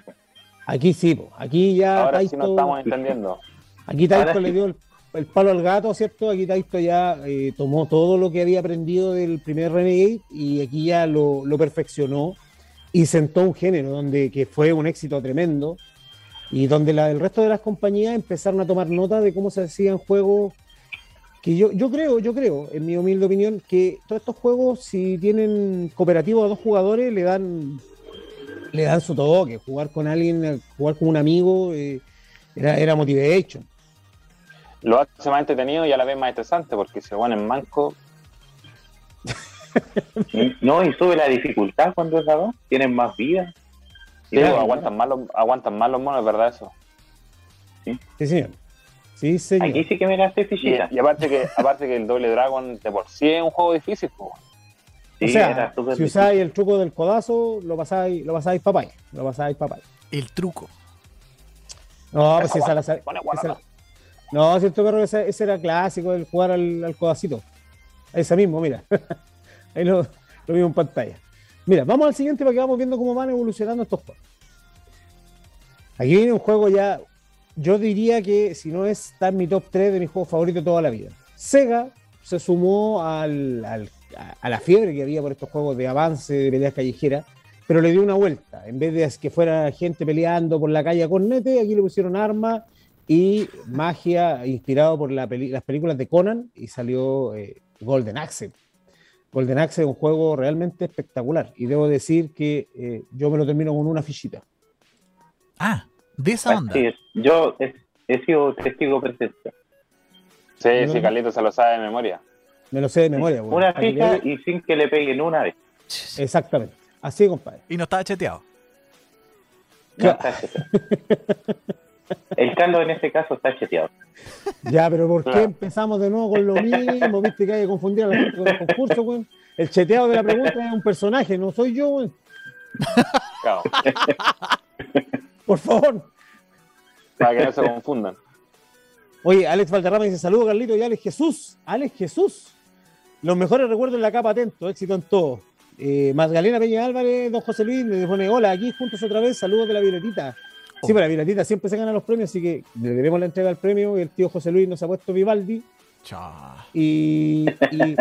[SPEAKER 1] Aquí sí, aquí ya.
[SPEAKER 3] Ahora sí nos estamos entendiendo.
[SPEAKER 1] Aquí Taito le dio el, palo al gato, ¿cierto? Aquí Taito ya eh, tomó todo lo que había aprendido del primer Renegade y aquí ya lo, perfeccionó y sentó un género donde que fue un éxito tremendo y donde la, el resto de las compañías empezaron a tomar nota de cómo se hacían juegos que yo, yo creo, yo creo, en mi humilde opinión, que todos estos juegos, si tienen cooperativo a dos jugadores, le dan le dan su toque. Jugar con alguien, jugar con un amigo, eh, era, era motivation.
[SPEAKER 3] Lo hace más entretenido y a la vez más estresante, porque se van en manco.
[SPEAKER 4] No, y sube la dificultad cuando es dado, tienen más vida.
[SPEAKER 3] Sí, aguantan, más los, aguantan más los monos, ¿verdad eso?
[SPEAKER 1] Sí, sí señor. Sí, señor.
[SPEAKER 4] Aquí sí que me la
[SPEAKER 3] fichita. Y, aparte que aparte que el doble Dragon de por sí es un juego difícil. o
[SPEAKER 1] sea, si usáis el truco del codazo, lo pasáis, lo pasáis papay. Lo pasáis papay.
[SPEAKER 2] El truco.
[SPEAKER 1] No, pues esa la, esa No, cierto, perro, ese, ese, era clásico, el jugar al, al codacito. Ese mismo, mira. Ahí lo, lo vimos en pantalla. Mira, vamos al siguiente para que vamos viendo cómo van evolucionando estos juegos. Aquí viene un juego ya yo diría que si no es, está en mi top 3 de mis juegos favoritos toda la vida. Sega se sumó a la fiebre que había por estos juegos de avance, de peleas callejeras, pero le dio una vuelta. En vez de que fuera gente peleando por la calle a cornete, aquí le pusieron armas y magia inspirado por las películas de Conan y salió eh, Golden Axe. Golden Axe es un juego realmente espectacular y debo decir que eh, yo me lo termino con una fichita.
[SPEAKER 2] Ah, De esa onda.
[SPEAKER 4] yo he, sido testigo presente.
[SPEAKER 3] Sí, sí, Carlito se lo sabe de memoria.
[SPEAKER 1] Me lo sé de memoria.
[SPEAKER 4] Una ficha y sin que le peguen una vez.
[SPEAKER 1] Exactamente. Así, compadre.
[SPEAKER 2] Y no estaba cheteado.
[SPEAKER 4] No está cheteado. El caldo en este caso está cheteado.
[SPEAKER 1] Ya, pero ¿por qué empezamos de nuevo con lo mismo? ¿Viste que hay que confundir a la gente con el concurso, güey? El cheteado de la pregunta es un personaje, no soy yo, güey. Por favor.
[SPEAKER 3] Para que no se confundan.
[SPEAKER 1] Oye, Alex Valderrama dice: Saludos, Carlito y Alex Jesús. Alex Jesús. Los mejores recuerdos en la capa atento, éxito en todo. Eh, Magdalena Peña Álvarez, don José Luis, me pone: Hola, aquí juntos otra vez, saludos de la Violetita. Sí, pero la Violetita siempre se gana los premios, así que le debemos la entrega del premio. El tío José Luis nos ha puesto Vivaldi. Y, y,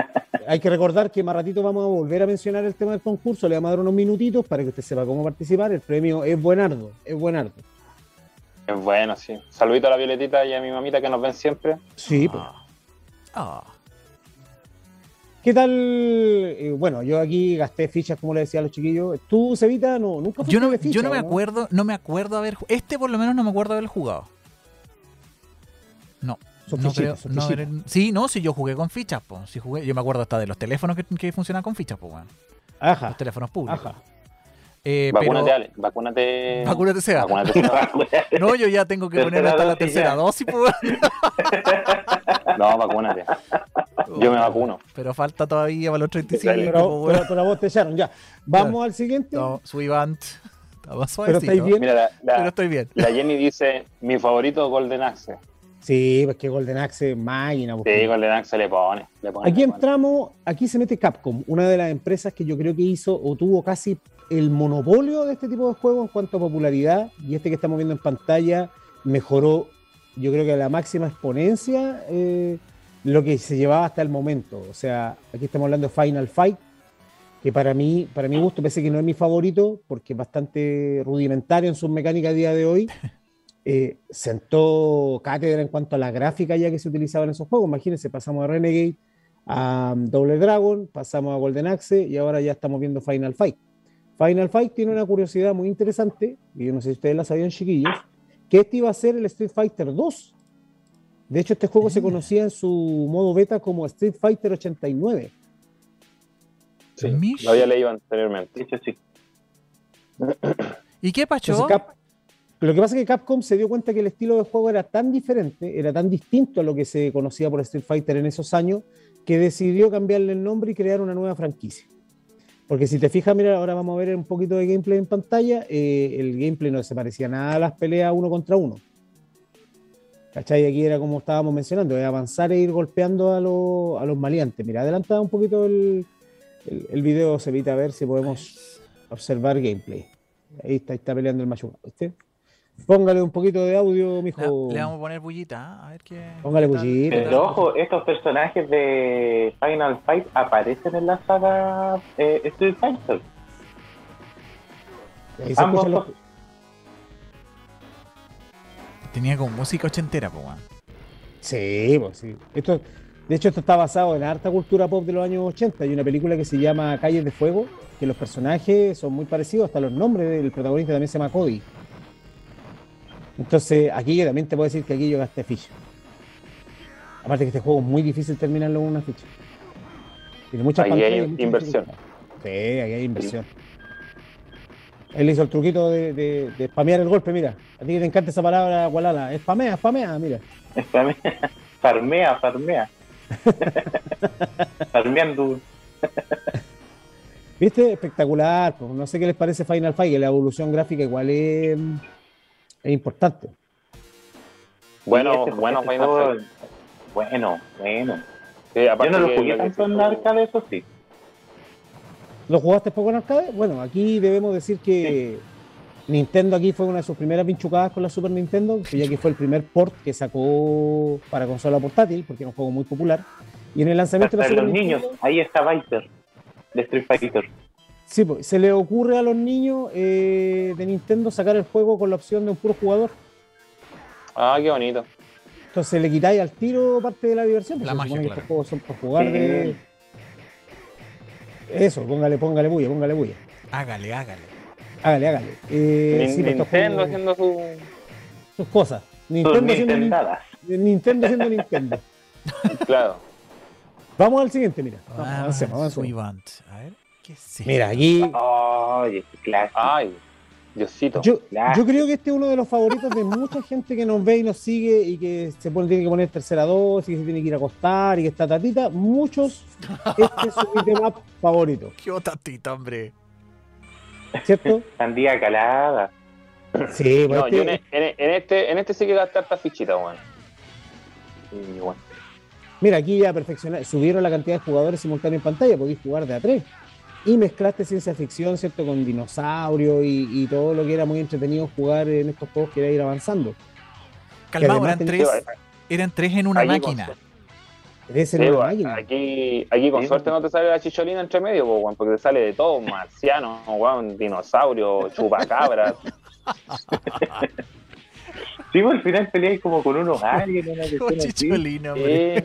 [SPEAKER 1] hay que recordar que más ratito vamos a volver a mencionar el tema del concurso. Le vamos a dar unos minutitos para que usted sepa cómo participar. El premio es buenardo, es buenardo.
[SPEAKER 3] Es bueno, sí. Saludito a la Violetita y a mi mamita que nos ven siempre.
[SPEAKER 1] Sí, pues. Ah. ¿Qué tal? Eh, bueno, yo aquí gasté fichas, como le decía a los chiquillos. ¿Tú, Cevita, no, nunca
[SPEAKER 2] fuiste yo no, Yo no me acuerdo, no me acuerdo haber... Este por lo menos no me acuerdo haber jugado. No. no sí, no, si yo jugué con fichas, pues. Si jugué, yo me acuerdo hasta de los teléfonos que, que funcionan con fichas, pues, bueno.
[SPEAKER 1] Ajá.
[SPEAKER 2] Los teléfonos públicos. Ajá.
[SPEAKER 3] Eh, vacúnate, Ale. Vacúnate.
[SPEAKER 2] Vacúnate sea. no, yo ya tengo que poner hasta la tercera dosis, pues.
[SPEAKER 3] no, vacúnate. Yo me vacuno.
[SPEAKER 2] Pero falta todavía para los 35.
[SPEAKER 1] Pero, pero, pero vos te echaron, ya. Vamos al siguiente.
[SPEAKER 2] No, Suivant.
[SPEAKER 1] Pero estáis bien.
[SPEAKER 3] Mira, la,
[SPEAKER 2] pero estoy bien.
[SPEAKER 3] La Jenny dice: Mi favorito Golden Axe.
[SPEAKER 1] Sí, pues que Golden Axe es máquina.
[SPEAKER 3] Sí, Golden Axe le pone, le pone.
[SPEAKER 1] Aquí entramos, aquí se mete Capcom, una de las empresas que yo creo que hizo o tuvo casi el monopolio de este tipo de juegos en cuanto a popularidad. Y este que estamos viendo en pantalla mejoró, yo creo que la máxima exponencia. Eh, lo que se llevaba hasta el momento. O sea, aquí estamos hablando de Final Fight, que para mí, para mi gusto, parece que no es mi favorito, porque es bastante rudimentario en sus mecánicas a día de hoy. Eh, sentó cátedra en cuanto a la gráfica ya que se utilizaba en esos juegos. Imagínense, pasamos de Renegade a um, Double Dragon, pasamos a Golden Axe y ahora ya estamos viendo Final Fight. Final Fight tiene una curiosidad muy interesante, y yo no sé si ustedes la sabían, chiquillos, que este iba a ser el Street Fighter 2 de hecho, este juego se conocía en su modo beta como Street Fighter 89.
[SPEAKER 3] Sí, lo había leído anteriormente.
[SPEAKER 4] sí.
[SPEAKER 2] ¿Y qué pasó?
[SPEAKER 1] lo que pasa es que Capcom se dio cuenta que el estilo de juego era tan diferente, era tan distinto a lo que se conocía por Street Fighter en esos años, que decidió cambiarle el nombre y crear una nueva franquicia. Porque si te fijas, mira, ahora vamos a ver un poquito de gameplay en pantalla. Eh, el gameplay no se parecía nada a las peleas uno contra uno. ¿Cachai? Aquí era como estábamos mencionando, avanzar e ir golpeando a, los maleantes. Mira, adelanta un poquito el, video, se evita a ver si podemos observar gameplay. Ahí está, está peleando el machuca. ¿viste? Póngale un poquito de audio, mijo.
[SPEAKER 2] Le, vamos a poner bullita, ¿eh? a ver qué.
[SPEAKER 1] Póngale bullita.
[SPEAKER 4] Pero ojo, estos personajes de Final Fight aparecen en la saga eh, Street Fighter.
[SPEAKER 2] Ambos, Tenía como música ochentera, pues,
[SPEAKER 1] Sí, pues sí. Esto, de hecho, esto está basado en harta cultura pop de los años 80. Hay una película que se llama Calles de Fuego, que los personajes son muy parecidos, hasta los nombres del protagonista también se llama Cody. Entonces, aquí yo también te puedo decir que aquí yo gasté ficha. Aparte que este juego es muy difícil terminarlo con una ficha.
[SPEAKER 3] Tiene muchas Ahí hay inversión.
[SPEAKER 1] Sí, ahí hay inversión. Él hizo el truquito de, de, spamear el golpe, mira. A ti te encanta esa palabra, Gualala. Spamea, spamea, mira.
[SPEAKER 4] Spamea, farmea, farmea. Farmeando.
[SPEAKER 1] ¿Viste? Espectacular. Pues. No sé qué les parece Final Fight, que la evolución gráfica igual es, es importante.
[SPEAKER 3] Bueno, bueno, Final
[SPEAKER 4] Fight. Bueno, bueno. Yo no lo jugué tanto en arcade, eso sí.
[SPEAKER 1] ¿Lo jugaste poco en arcade? Bueno, aquí debemos decir que Nintendo aquí fue una de sus primeras pinchucadas con la Super Nintendo, ya que fue el primer port que sacó para consola portátil, porque era un juego muy popular. Y en el lanzamiento
[SPEAKER 4] de la Super los niños, ahí está Viper, de Street Fighter.
[SPEAKER 1] Sí, pues, se le ocurre a los niños eh, de Nintendo sacar el juego con la opción de un puro jugador.
[SPEAKER 3] Ah, qué bonito.
[SPEAKER 1] Entonces le quitáis al tiro parte de la diversión, porque
[SPEAKER 2] la magia,
[SPEAKER 1] que estos juegos son para jugar de eso, póngale, póngale bulla, póngale bulla.
[SPEAKER 2] Hágale, hágale.
[SPEAKER 1] Hágale, hágale.
[SPEAKER 3] Eh, Nintendo haciendo su.
[SPEAKER 1] sus cosas. Nintendo haciendo, Nintendo haciendo Nintendo.
[SPEAKER 3] Claro.
[SPEAKER 1] Vamos al siguiente, mira.
[SPEAKER 2] Ah,
[SPEAKER 1] avancemos,
[SPEAKER 2] A ver, ¿qué es
[SPEAKER 1] Mira, aquí.
[SPEAKER 4] Ay,
[SPEAKER 3] Ay, Diosito.
[SPEAKER 1] Yo, yo, creo que este es uno de los favoritos de mucha gente que nos ve y nos sigue y que se pone, tiene que poner tercera dosis, y que se tiene que ir a acostar y que está tatita. Muchos, este es su tema favorito.
[SPEAKER 2] Qué tatita, hombre.
[SPEAKER 1] ¿Cierto?
[SPEAKER 4] Sandía calada.
[SPEAKER 1] Sí,
[SPEAKER 3] pues no, este... Yo en, este, en este sí que gastar esta fichita, bueno. Y bueno.
[SPEAKER 1] Mira, aquí ya perfeccionaron, subieron la cantidad de jugadores simultáneos en pantalla, podéis jugar de a tres. Y mezclaste ciencia ficción, ¿cierto? Con dinosaurio y, todo lo que era muy entretenido jugar en estos juegos que era ir avanzando.
[SPEAKER 2] Calmado, eran tres, eran tres en una máquina.
[SPEAKER 3] Tres en una máquina. Aquí, aquí con suerte no te sale la chicholina entre medio, porque te sale de todo, marciano, dinosaurio, chupacabras.
[SPEAKER 4] Sí, pues, al final peleáis como con unos aliens, una
[SPEAKER 2] cuestión chicholina,
[SPEAKER 1] güey. Eh.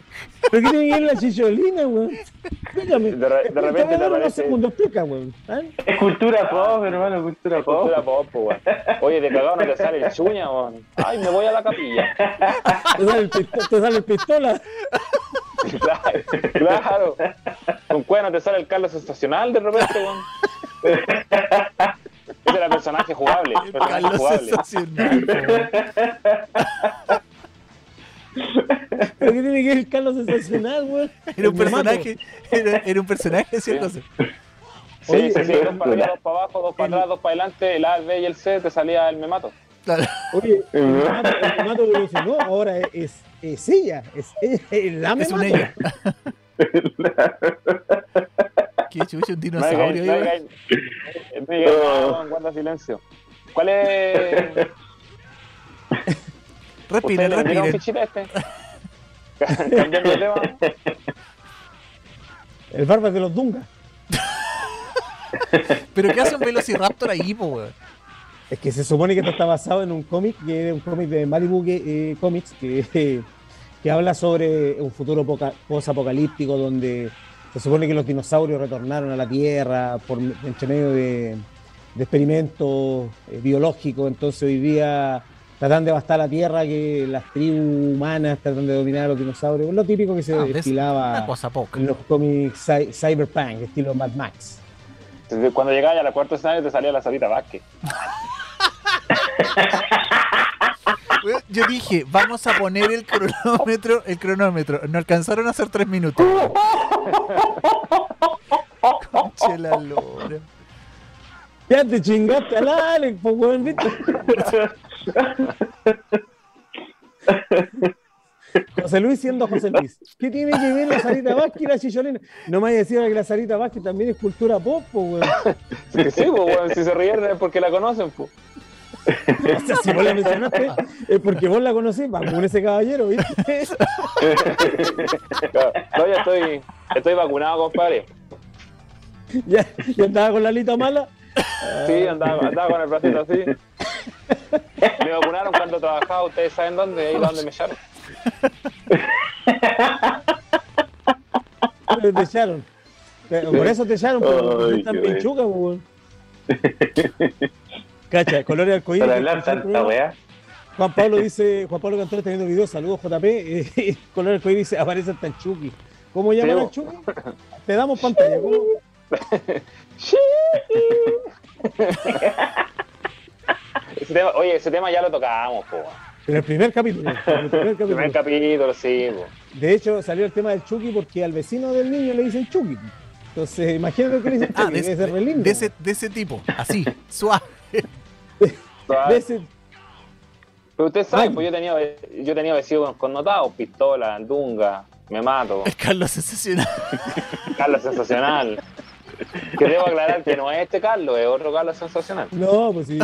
[SPEAKER 1] ¿Pero qué tiene que ver la chicholina, güey?
[SPEAKER 3] Explícame. De, de repente te aparece...
[SPEAKER 1] segundos, explica, güey.
[SPEAKER 4] ¿Ah? Es cultura pop, hermano, cultura pop.
[SPEAKER 3] Cultura pop, güey. Oye, de cagado no te sale el chuña, güey. Ay, me voy a la capilla.
[SPEAKER 1] Te sale el, te sale el pistola.
[SPEAKER 3] Claro, claro. Con cuerno te sale el Carlos Estacional de repente, güey. Ese era el personaje jugable. El personaje jugable.
[SPEAKER 1] ¿Pero qué tiene que ver el Carlos sensacional, güey?
[SPEAKER 2] Era un personaje, era, era, un personaje, ¿cierto?
[SPEAKER 3] Sí, sí, sí, sí, dos para arriba, dos para abajo, dos para atrás, dos para adelante, el A, el B y el C, te salía el memato.
[SPEAKER 1] Claro. Oye, el memato, el memato evolucionó, ahora es, es ella, es, es la memato. Es un ella.
[SPEAKER 2] Qué chucho, un dinosaurio. No,
[SPEAKER 3] no, no, guarda silencio. ¿Cuál es?
[SPEAKER 2] Respiren, respiren.
[SPEAKER 3] este? Cambiando de tema.
[SPEAKER 1] El barba de los Dunga.
[SPEAKER 2] ¿Pero qué hace un Velociraptor ahí, po, weón?
[SPEAKER 1] Es que se supone que esto está basado en un cómic, que es un cómic de Malibu eh, Comics, que, que habla sobre un futuro post-apocalíptico donde se supone que los dinosaurios retornaron a la Tierra por entre medio de, experimentos eh, biológicos, entonces hoy día tratan de bastar la Tierra, que las tribus humanas tratan de dominar a los dinosaurios, lo típico que se ah, destilaba en los cómics cyberpunk, estilo Mad Max.
[SPEAKER 3] Cuando llegaba a la cuarta escenario te salía la salita Vázquez.
[SPEAKER 2] Yo dije, vamos a poner el cronómetro, el cronómetro. No alcanzaron a hacer tres minutos. Conche la lora.
[SPEAKER 1] Ya te chingaste al Alex, pues weón, ¿viste? José Luis siendo José Luis. ¿Qué tiene que ver la Sarita Vázquez y la Chicholina? No me decía que la Sarita Vázquez también es cultura pop, pues, weón.
[SPEAKER 3] Sí, sí, pues, weón. Si se ríen es porque la conocen, pues.
[SPEAKER 1] O sea, si vos la mencionaste, es porque vos la conocés, con ese caballero, ¿viste?
[SPEAKER 3] No, ya estoy, estoy vacunado, compadre.
[SPEAKER 1] ¿Ya, ¿Ya andaba con la alita mala?
[SPEAKER 3] Sí, andaba, andaba con el bracito así. Me vacunaron cuando trabajaba, ustedes saben dónde, ahí donde me echaron.
[SPEAKER 1] te echaron. Por eso te echaron, porque están pinchucas, weón. Cacha, colores arcoíris. Juan Pablo dice, Juan Pablo Cantón está viendo video, saludos JP. Eh, color arcoíris dice, aparece el Tanchuki. ¿Cómo llaman al Chucky? Te damos pantalla. ¿cómo?
[SPEAKER 3] ese tema, oye, ese tema ya lo tocábamos, po.
[SPEAKER 1] En el primer capítulo. En
[SPEAKER 3] el primer capítulo, primer capítulo sí. Po.
[SPEAKER 1] De hecho, salió el tema del Chucky porque al vecino del niño le dicen Chucky. Entonces, imagínate que le dicen ah, Chucky,
[SPEAKER 2] ah, de, de, ese, de ese tipo, así, suave.
[SPEAKER 3] Pero usted sabe, pues yo tenía, yo tenía vestido connotados, pistola, dunga, me mato.
[SPEAKER 2] Es Carlos Sensacional.
[SPEAKER 3] Carlos Sensacional. Que debo aclarar que no es este Carlos, es otro Carlos Sensacional.
[SPEAKER 1] No, pues si,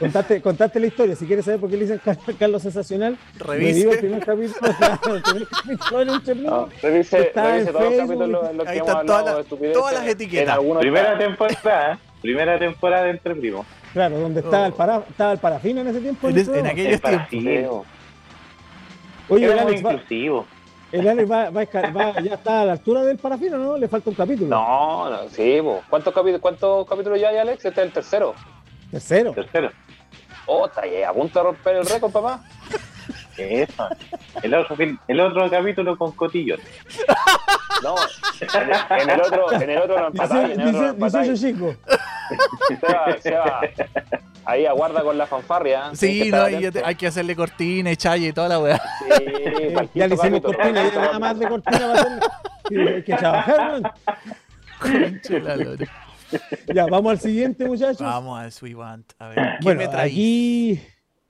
[SPEAKER 1] contaste, contaste, la historia, si quieres saber por qué le dicen Carlos Sensacional,
[SPEAKER 2] revise
[SPEAKER 1] el primer capítulo, el primer capítulo
[SPEAKER 3] en no, revise, revise todos los capítulos en los que hemos hablado
[SPEAKER 2] de Todas las etiquetas.
[SPEAKER 4] Primera temporada, primera temporada de Entre Primos.
[SPEAKER 1] Claro, donde estaba, el para, estaba el parafina en ese tiempo.
[SPEAKER 2] En, en aquellos tiempos.
[SPEAKER 1] Oye, el Alex, va, el Alex va, va, ya está a la altura del parafino, ¿no? Le falta un capítulo.
[SPEAKER 3] No, no sí, bo. ¿Cuántos, capítulos, ¿cuántos capítulos ya hay, Alex? Este es el tercero.
[SPEAKER 1] ¿Tercero?
[SPEAKER 4] Tercero.
[SPEAKER 3] Oh, está ahí, a punto de romper el récord, papá.
[SPEAKER 4] Eso. El otro, el otro capítulo con cotillos.
[SPEAKER 3] No, en el, otro, en el otro no empatáis. Dice, chico. Seba, Seba, ahí aguarda con la fanfarria.
[SPEAKER 2] Sí, no, hay que hacerle cortina y challe y toda la weá.
[SPEAKER 1] Sí, ya le hicimos cortina, y nada más de cortina va a hacer que, que trabajar, Ya, vamos al siguiente, muchachos.
[SPEAKER 2] Vamos al Sweet Want. A ver,
[SPEAKER 1] ¿qué bueno, me aquí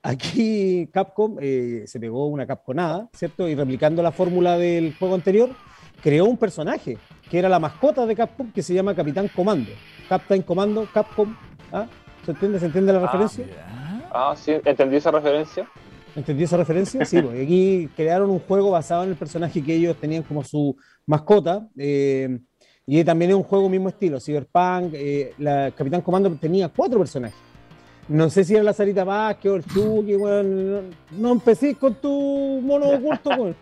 [SPEAKER 1] Aquí Capcom eh, se pegó una capconada, ¿cierto? Y replicando la fórmula del juego anterior, creó un personaje que era la mascota de Capcom que se llama Capitán Comando. Captain Comando, Capcom. ¿ah? ¿Se entiende? ¿Se entiende la ah, referencia?
[SPEAKER 3] Ah, sí, entendí esa referencia.
[SPEAKER 1] ¿Entendí esa referencia? Sí, porque aquí crearon un juego basado en el personaje que ellos tenían como su mascota. Eh, y también es un juego mismo estilo, Cyberpunk. Eh, la Capitán Comando tenía cuatro personajes no sé si era la Sarita Vázquez o el Chucky, bueno, no, empecé con tu mono oculto, weón.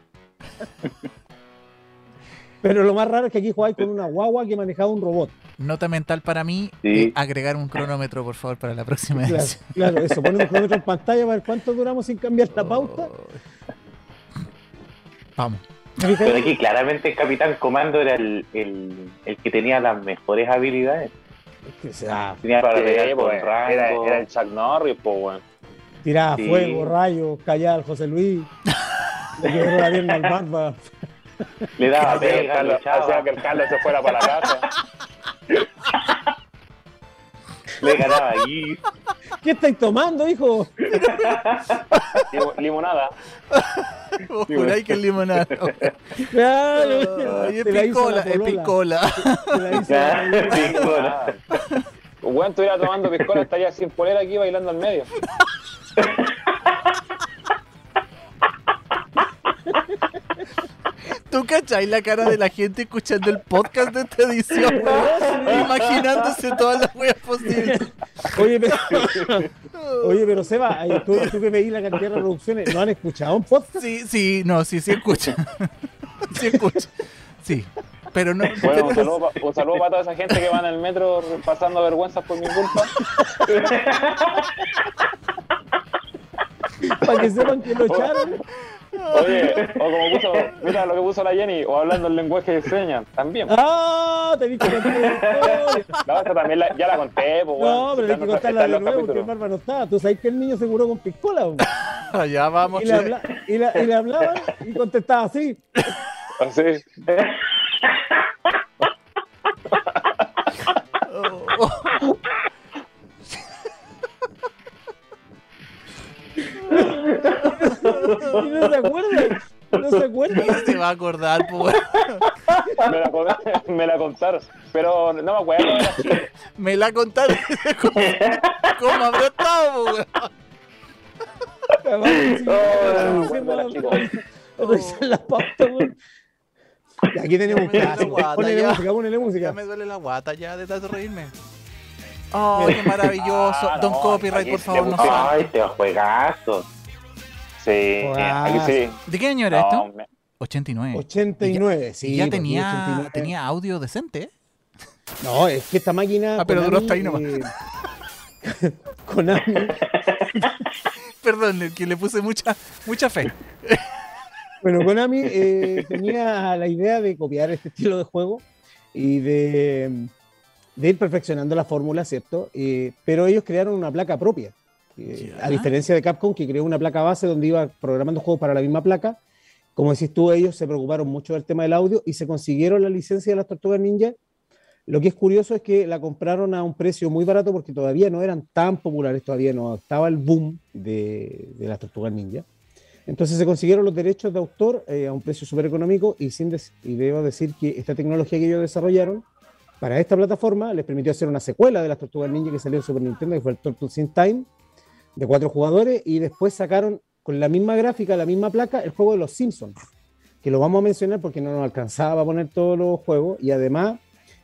[SPEAKER 1] Pero lo más raro es que aquí jugáis con una guagua que manejaba un robot.
[SPEAKER 2] Nota mental para mí, eh, agregar un cronómetro, por favor, para la próxima
[SPEAKER 1] claro, Claro, eso, poner un cronómetro en pantalla para ver cuánto duramos sin cambiar la pauta.
[SPEAKER 2] Vamos.
[SPEAKER 4] Pero aquí claramente el Capitán Comando era el, el, el que tenía las mejores habilidades.
[SPEAKER 3] Que sea, tenía para pegar con rango. Era, era, el Chuck Norris, pues, weón.
[SPEAKER 1] Tiraba fuego, rayos, callaba al José Luis. le quedó la pierna al barba.
[SPEAKER 4] Le daba pega,
[SPEAKER 3] hacía que el Carlos se fuera para la casa.
[SPEAKER 4] Le ganaba allí.
[SPEAKER 1] ¿Qué estáis tomando, hijo?
[SPEAKER 3] limonada.
[SPEAKER 2] Por ahí que es limonada. Claro. es picola, es picola.
[SPEAKER 3] Picola. Bueno, estuviera tomando piscola, estaría sin polera aquí bailando al medio.
[SPEAKER 2] ¿Tú cachai la cara de la gente escuchando el podcast de esta edición, Imaginándose todas las weas posibles.
[SPEAKER 1] Oye, pero, oye, pero Seba, tú, tú que veis la cantidad de reproducciones, ¿no han escuchado un podcast?
[SPEAKER 2] Sí, sí, no, sí, sí escucha. Sí escucha. Sí. Pero no.
[SPEAKER 3] Bueno, un saludo, un saludo para toda esa gente que va en el metro pasando vergüenzas por mi culpa.
[SPEAKER 1] para que sepan que lo echaron.
[SPEAKER 3] Oye, o como puso, mira lo que puso la Jenny, o hablando el lenguaje de señas, también.
[SPEAKER 1] ¡Ah! Te dije que
[SPEAKER 3] No, esa también la, ya la conté, pues,
[SPEAKER 1] No, pero hay que contarla de nuevo porque el barba no estaba. Tú sabes que el niño se curó con piscola,
[SPEAKER 2] Ya vamos.
[SPEAKER 1] Y le, habla, y, la, y le hablaba y contestaba así.
[SPEAKER 3] Así.
[SPEAKER 1] no se acuerda. No se acuerda.
[SPEAKER 2] se va a acordar, pues.
[SPEAKER 3] Me la, me la contaron, pero no me acuerdo.
[SPEAKER 2] Me la contaron. ¿Cómo, habrá estado, pues,
[SPEAKER 1] Aquí tenemos un clásico. Ponele música, ponele música.
[SPEAKER 2] Ya me duele la guata ya de tanto reírme. Oh, qué maravilloso. Ah, Don Copyright, por favor, no
[SPEAKER 4] Ay, te juegazo.
[SPEAKER 3] Sí, sí.
[SPEAKER 2] ¿De qué año era esto? 89.
[SPEAKER 1] 89, sí.
[SPEAKER 2] Y ya tenía, tenía audio decente.
[SPEAKER 1] No, es que esta máquina.
[SPEAKER 2] Ah, pero duró hasta ahí nomás.
[SPEAKER 1] Eh, Konami.
[SPEAKER 2] Perdón, que le puse mucha, mucha fe.
[SPEAKER 1] bueno, Konami eh, tenía la idea de copiar este estilo de juego y de, de ir perfeccionando la fórmula, ¿cierto? Eh, pero ellos crearon una placa propia. Eh, a diferencia de Capcom, que creó una placa base donde iba programando juegos para la misma placa, como decís tú, ellos se preocuparon mucho del tema del audio y se consiguieron la licencia de las Tortugas Ninja. Lo que es curioso es que la compraron a un precio muy barato porque todavía no eran tan populares, todavía no estaba el boom de, las Tortugas Ninja. Entonces se consiguieron los derechos de autor eh, a un precio súper económico y, sin y debo decir que esta tecnología que ellos desarrollaron para esta plataforma les permitió hacer una secuela de las Tortugas Ninja que salió en Super Nintendo, que fue el Turtles in Time, de cuatro jugadores y después sacaron con la misma gráfica, la misma placa, el juego de los Simpsons, que lo vamos a mencionar porque no nos alcanzaba a poner todos los juegos y además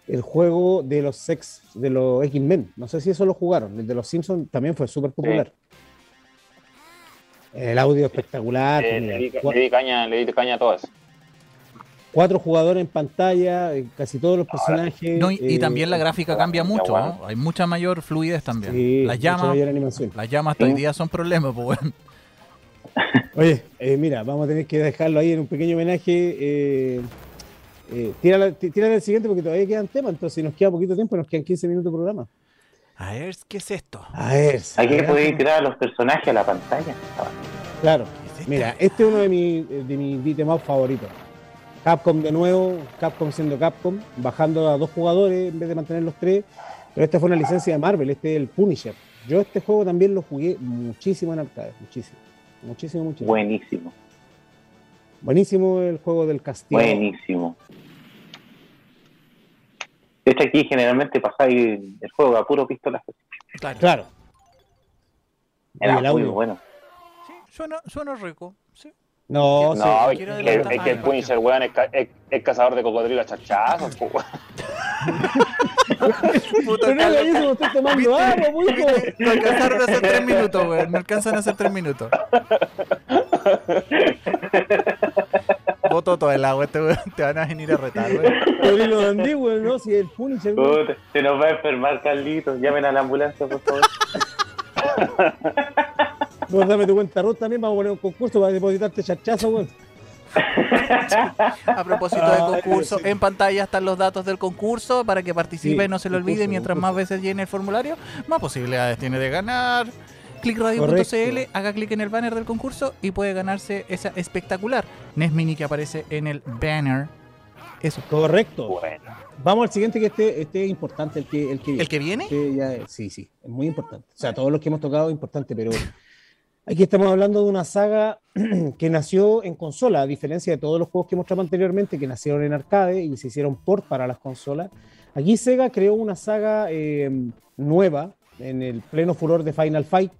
[SPEAKER 1] el juego de los sex de los X-Men, no sé si eso lo jugaron, el de los Simpsons también fue súper popular. El audio espectacular.
[SPEAKER 3] Eh, le, di, caña, le di caña a todas.
[SPEAKER 1] Cuatro jugadores en pantalla, eh, casi todos los personajes.
[SPEAKER 2] y, eh, también la gráfica cambia mucho, hay mucha mayor fluidez también. las llamas, las llamas hoy día son problemas, pues bueno.
[SPEAKER 1] Oye, eh, mira, vamos a tener que dejarlo ahí en un pequeño homenaje. Eh, tírale, el siguiente porque todavía quedan temas, entonces si nos queda poquito tiempo, nos quedan 15 minutos de programa.
[SPEAKER 2] A ver, ¿qué es esto?
[SPEAKER 1] A ver.
[SPEAKER 4] Hay que poder tirar a los personajes a la pantalla.
[SPEAKER 1] Claro. Mira, este es uno de mis, de mis favoritos. Capcom de nuevo, Capcom siendo Capcom, bajando a dos jugadores en vez de mantener los tres. Pero esta fue una licencia de Marvel, este es el Punisher. Yo este juego también lo jugué muchísimo en arcade, muchísimo. Muchísimo, muchísimo.
[SPEAKER 4] Buenísimo.
[SPEAKER 1] Buenísimo el juego del castillo.
[SPEAKER 4] Buenísimo. Este aquí generalmente pasáis el juego a puro pistola.
[SPEAKER 1] Claro. claro.
[SPEAKER 4] Era muy bueno.
[SPEAKER 2] Sí, suena, suena rico.
[SPEAKER 1] No,
[SPEAKER 3] no es, que, es, que, el Punisher, weón, es, es, cazador de cocodrilos chachazos,
[SPEAKER 1] weón. Puta, no le hizo, estoy tomando agua.
[SPEAKER 2] No alcanzaron a hacer tres minutos, weón. No alcanzan a hacer tres minutos. Botó todo el agua, este weón. Te van a venir a retar, weón.
[SPEAKER 1] Pero lo andí, weón, ¿no? Si el Punisher,
[SPEAKER 4] weón. Se nos va a enfermar, Carlitos. Llamen a la ambulancia, por favor.
[SPEAKER 1] Vos dame tu cuenta Ruth también, vamos a poner un concurso para depositarte chachazo, güey.
[SPEAKER 2] A propósito del ah, concurso, en pantalla están los datos del concurso para que participe y no se lo olvide mientras más veces llene el formulario, más posibilidades tiene de ganar. Clickradio.cl, haga clic en el banner del concurso y puede ganarse esa espectacular NES Mini que aparece en el banner.
[SPEAKER 1] Eso. Correcto. Vamos al siguiente que este, este es importante, el que, el que,
[SPEAKER 2] ¿El que viene.
[SPEAKER 1] sí, sí, es muy importante. O sea, todos los que hemos tocado es importante, pero Aquí estamos hablando de una saga que nació en consola, a diferencia de todos los juegos que mostramos anteriormente, que nacieron en arcade y se hicieron port para las consolas. Aquí Sega creó una saga eh, nueva en el pleno furor de Final Fight.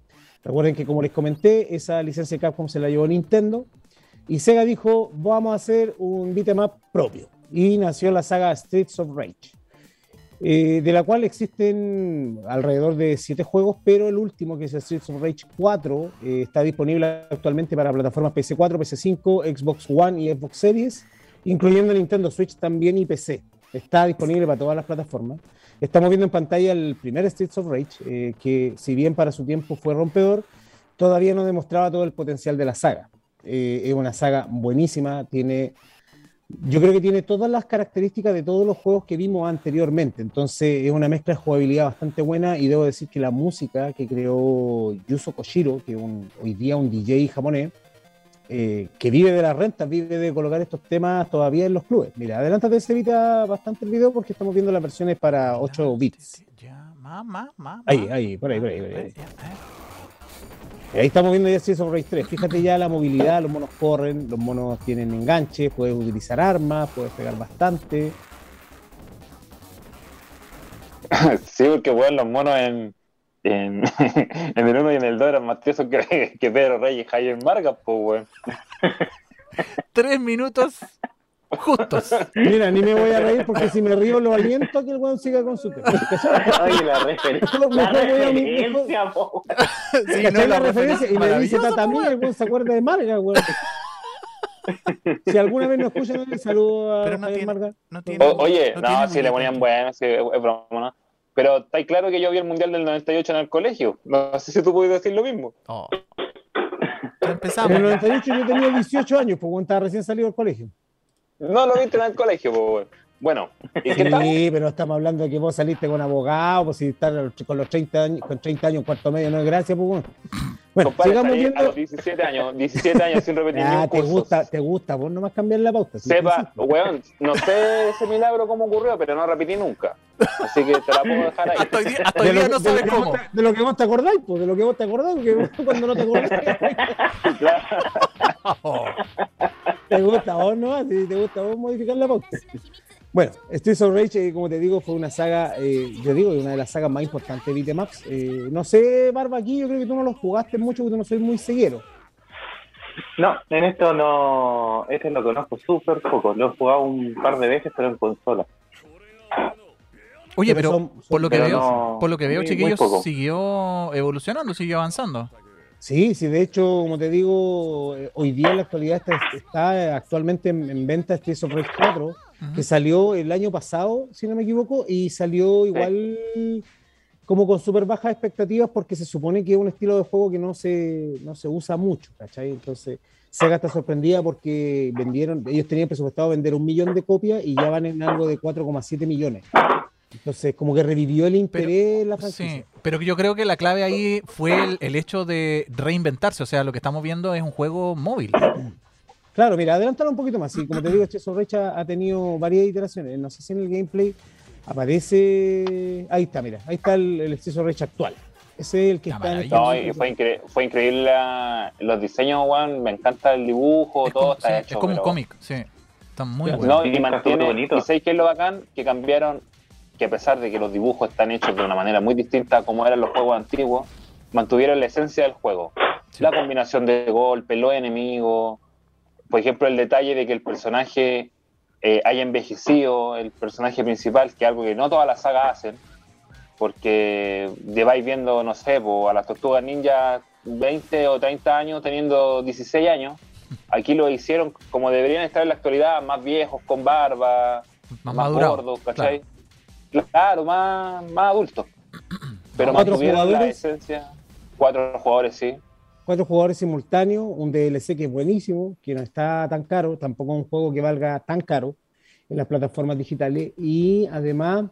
[SPEAKER 1] Recuerden que, como les comenté, esa licencia de Capcom se la llevó Nintendo. Y Sega dijo, vamos a hacer un beat'em propio. Y nació la saga Streets of Rage. Eh, de la cual existen alrededor de siete juegos, pero el último, que es Streets of Rage 4, eh, está disponible actualmente para plataformas PC4, PC5, Xbox One y Xbox Series, incluyendo Nintendo Switch también y PC. Está disponible para todas las plataformas. Estamos viendo en pantalla el primer Streets of Rage, eh, que si bien para su tiempo fue rompedor, todavía no demostraba todo el potencial de la saga. es una saga buenísima, tiene yo creo que tiene todas las características de todos los juegos que vimos anteriormente. Entonces es una mezcla de jugabilidad bastante buena y debo decir que la música que creó Yuzo Koshiro, que es hoy día un DJ japonés, eh, que vive de las rentas, vive de colocar estos temas todavía en los clubes. Mira, adelántate, se evita bastante el video porque estamos viendo las versiones para 8 bits. Ahí, ahí, por ahí, por ahí. Por ahí. Ahí estamos viendo ya Streets of Race 3. Fíjate ya la movilidad, los monos corren, los monos tienen enganches, puedes utilizar armas, puedes pegar bastante.
[SPEAKER 3] Sí, porque bueno, los monos en, en, el 1 y en el 2 eran más tiesos que, que Pedro Reyes y Javier Marga, pues weón.
[SPEAKER 2] Tres minutos Justos.
[SPEAKER 1] Mira, ni me voy a reír porque si me río lo aliento a que el weón siga con su tema.
[SPEAKER 4] Oye, la referencia. La referencia,
[SPEAKER 1] sí, no, la, referencia. Y me dice Tata mía, el weón se acuerda de Marga, weón. Si alguna vez nos escuchan, un saludo a Pero no tiene, Marga.
[SPEAKER 3] No tiene, oye, no, si le ponían bueno, sí, es broma, ¿no? Pero está claro que yo vi el Mundial del 98 en el colegio. No sé si tú puedes decir lo mismo. Oh.
[SPEAKER 1] Empezamos. En el 98 yo tenía 18 años, pues estaba recién salido del colegio.
[SPEAKER 3] No lo viste en el colegio, pues, bueno.
[SPEAKER 1] sí, pero estamos hablando de que vos saliste con abogado, pues si estás con los 30 años, con 30 años, cuarto medio, no es gracia, pues bueno.
[SPEAKER 3] Bueno, sigamos viendo. A los 17 años, 17 años sin repetir ah,
[SPEAKER 1] te gusta, te gusta, vos nomás cambiar la pauta.
[SPEAKER 3] Sepa, weón, no sé ese milagro cómo ocurrió, pero no repetí nunca. Así que te la puedo dejar ahí.
[SPEAKER 2] Hasta hoy día, hasta hoy día no sabes cómo.
[SPEAKER 1] de lo que vos te acordáis, pues, de lo que vos te acordás, porque cuando no te acordás. ¿Te gusta vos, no? Si te gusta vos modificar la pauta. Bueno, Streets of Rage, eh, como te digo, fue una saga, eh, yo digo, una de las sagas más importantes de Beatemaps. Eh, no sé, Barba, aquí yo creo que tú no lo jugaste mucho porque tú no soy muy ceguero.
[SPEAKER 4] No, en esto no, este lo conozco súper poco. Lo he jugado un par de veces, pero en consola.
[SPEAKER 2] Oye, pero, por, lo que veo, por lo que veo, chiquillos, siguió evolucionando, siguió avanzando.
[SPEAKER 1] Sí, sí, de hecho, como te digo, eh, hoy día en la actualidad está, actualmente en, venta Streets of Rage 4, que salió el año pasado, si no me equivoco, y salió igual como con súper bajas expectativas porque se supone que es un estilo de juego que no se, no se usa mucho, ¿cachai? Entonces, Sega está sorprendida porque vendieron, ellos tenían presupuestado vender un millón de copias y ya van en algo de 4,7 millones. Entonces, como que revivió el interés en la franquicia. Sí,
[SPEAKER 2] pero yo creo que la clave ahí fue el, hecho de reinventarse. O sea, lo que estamos viendo es un juego móvil.
[SPEAKER 1] Claro, mira, adelántalo un poquito más. Sí, como te digo, Chess of ha, tenido varias iteraciones. No sé si en el gameplay aparece. Ahí está, mira. Ahí está el, el Chess actual. Ese es el que está en
[SPEAKER 3] No, y fue, fue increíble los diseños, Juan. Me encanta el dibujo, todo está hecho.
[SPEAKER 2] Es como un cómic, sí. Está muy bueno.
[SPEAKER 3] No, y mantiene. ¿Y sabéis qué es lo bacán? Que cambiaron que a pesar de que los dibujos están hechos de una manera muy distinta a como eran los juegos antiguos, mantuvieron la esencia del juego. La combinación de golpes, los enemigos, por ejemplo, el detalle de que el personaje eh, haya envejecido, el personaje principal, que es algo que no todas las sagas hacen, porque lleváis viendo, no sé, a las tortugas ninja 20 o 30 años teniendo 16 años. Aquí lo hicieron como deberían estar en la actualidad, más viejos, con barba, más, gordos, ¿cachai? Claro, más, más adulto. Pero cuatro jugadores, la esencia. Cuatro jugadores, sí.
[SPEAKER 1] Cuatro jugadores simultáneos, un DLC que es buenísimo, que no está tan caro, tampoco un juego que valga tan caro en las plataformas digitales y además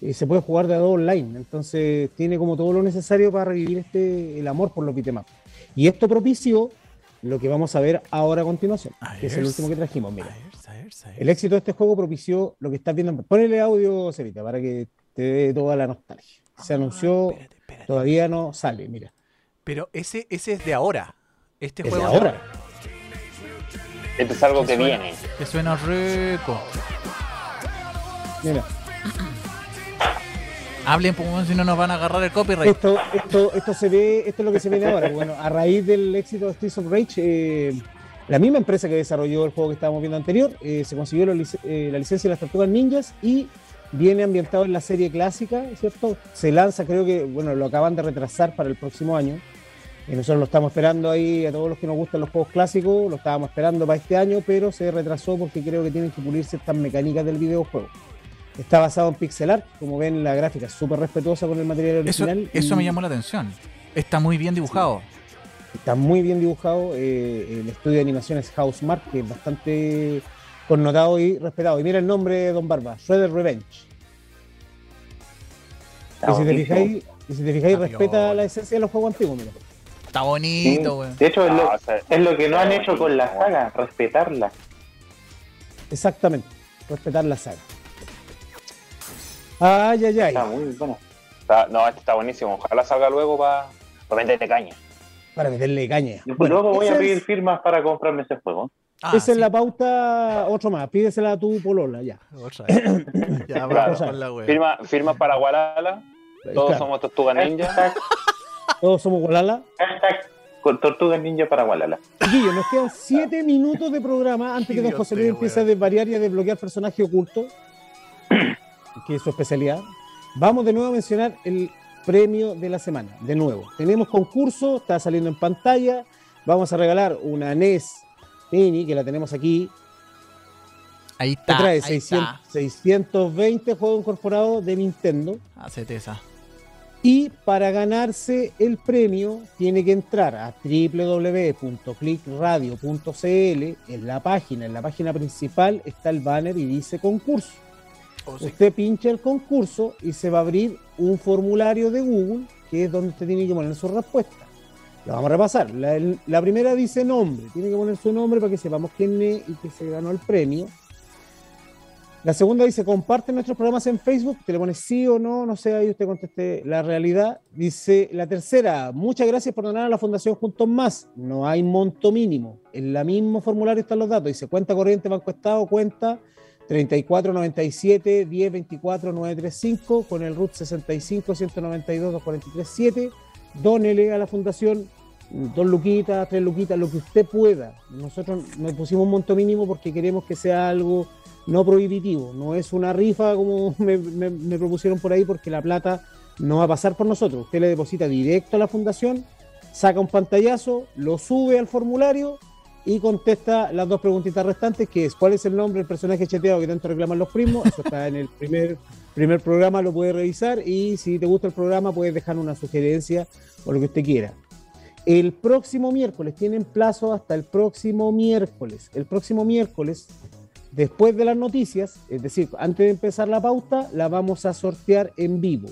[SPEAKER 1] eh, se puede jugar de a dos online, entonces tiene como todo lo necesario para revivir este, el amor por los bitemaps. Y esto propició lo que vamos a ver ahora a continuación, que es el último que trajimos. Mira, el éxito de este juego propició lo que estás viendo. Ponele audio, Cerita, para que te dé toda la nostalgia. Se anunció, todavía no sale, mira.
[SPEAKER 2] Pero ese, ese es de ahora. Este
[SPEAKER 1] es
[SPEAKER 2] juego
[SPEAKER 1] de ahora.
[SPEAKER 3] Esto es algo que viene.
[SPEAKER 2] Que suena rico.
[SPEAKER 1] Mira.
[SPEAKER 2] Hablen, pues, si no nos van a agarrar el copyright.
[SPEAKER 1] Esto, esto, esto se ve, esto es lo que se ve ahora. Bueno, a raíz del éxito de Streets of Rage, eh, la misma empresa que desarrolló el juego que estábamos viendo anterior, eh, se consiguió eh, la, licencia de las Tortugas Ninjas y viene ambientado en la serie clásica, ¿cierto? Se lanza, creo que, bueno, lo acaban de retrasar para el próximo año. Y nosotros lo estamos esperando ahí, a todos los que nos gustan los juegos clásicos, lo estábamos esperando para este año, pero se retrasó porque creo que tienen que pulirse estas mecánicas del videojuego. Está basado en pixel art, como ven la gráfica es súper respetuosa con el material original.
[SPEAKER 2] Eso, me llamó la atención. Está muy bien dibujado.
[SPEAKER 1] Está muy bien dibujado. Eh, el estudio de animación es Housemark, que es bastante connotado y respetado. Y mira el nombre de Don Barba, Shredder Revenge. Y si, te fijáis, y si te fijáis, respeta la esencia de los juegos antiguos, mira.
[SPEAKER 2] Está bonito, güey.
[SPEAKER 4] De hecho, es, lo, que no han hecho con la saga, respetarla.
[SPEAKER 1] Exactamente, respetar la saga. Ay, ay, ay.
[SPEAKER 3] Está muy bueno. no, este está buenísimo. Ojalá salga luego para venderle caña
[SPEAKER 1] para meterle caña.
[SPEAKER 4] luego voy a pedir firmas para comprarme ese juego.
[SPEAKER 1] Ah, esa es la pauta, otro más, pídesela a tu polola, ya.
[SPEAKER 3] ya con la Firma, firma para Gualala, todos somos Tortuga Ninja.
[SPEAKER 1] todos somos Gualala.
[SPEAKER 4] Con Tortuga Ninja para Gualala.
[SPEAKER 1] Guillo, nos quedan siete minutos de programa antes que don José Luis empiece a desvariar y a desbloquear personaje oculto, que es su especialidad. Vamos de nuevo a mencionar el premio de la semana. De nuevo, tenemos concurso, está saliendo en pantalla. Vamos a regalar una NES Mini, que la tenemos aquí.
[SPEAKER 2] Ahí está.
[SPEAKER 1] trae 620 juegos incorporados de Nintendo.
[SPEAKER 2] Hacete esa.
[SPEAKER 1] Y para ganarse el premio, tiene que entrar a www.clickradio.cl. En la página, en la página principal está el banner y dice concurso. Oh, usted pincha el concurso y se va a abrir un formulario de Google que es donde usted tiene que poner su respuesta. Lo vamos a repasar. La, primera dice nombre, tiene que poner su nombre para que sepamos quién es y que se ganó el premio. La segunda dice comparte nuestros programas en Facebook, te le pones sí o no, no sé, ahí usted conteste la realidad. Dice la tercera, muchas gracias por donar a la Fundación Juntos Más. No hay monto mínimo. En el mismo formulario están los datos. Dice cuenta corriente, banco estado, cuenta 3497 1024 935 con el RUT 65 192 243 7. Dónele a la fundación dos luquitas, tres luquitas, lo que usted pueda. Nosotros nos pusimos un monto mínimo porque queremos que sea algo no prohibitivo. No es una rifa como me, propusieron por ahí porque la plata no va a pasar por nosotros. Usted le deposita directo a la fundación saca un pantallazo, lo sube al formulario y contesta las dos preguntitas restantes, que es cuál es el nombre del personaje chateado que tanto reclaman los primos. Eso está en el primer, primer programa, lo puedes revisar y si te gusta el programa puedes dejar una sugerencia o lo que usted quiera. El próximo miércoles, tienen plazo hasta el próximo miércoles. El próximo miércoles, después de las noticias, es decir, antes de empezar la pauta, la vamos a sortear en vivo.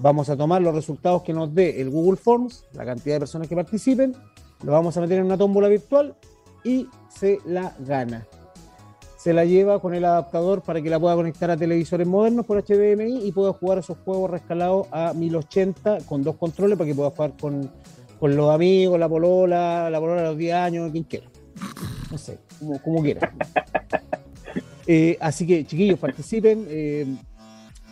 [SPEAKER 1] Vamos a tomar los resultados que nos dé el Google Forms, la cantidad de personas que participen, lo vamos a meter en una tómbola virtual y se la gana. Se la lleva con el adaptador para que la pueda conectar a televisores modernos por HDMI y pueda jugar esos juegos rescalados a 1080 con dos controles para que pueda jugar con, los amigos, la polola, la polola de los 10 años, quien quiera. No sé, como, quiera. Eh, así que, chiquillos, participen. Eh,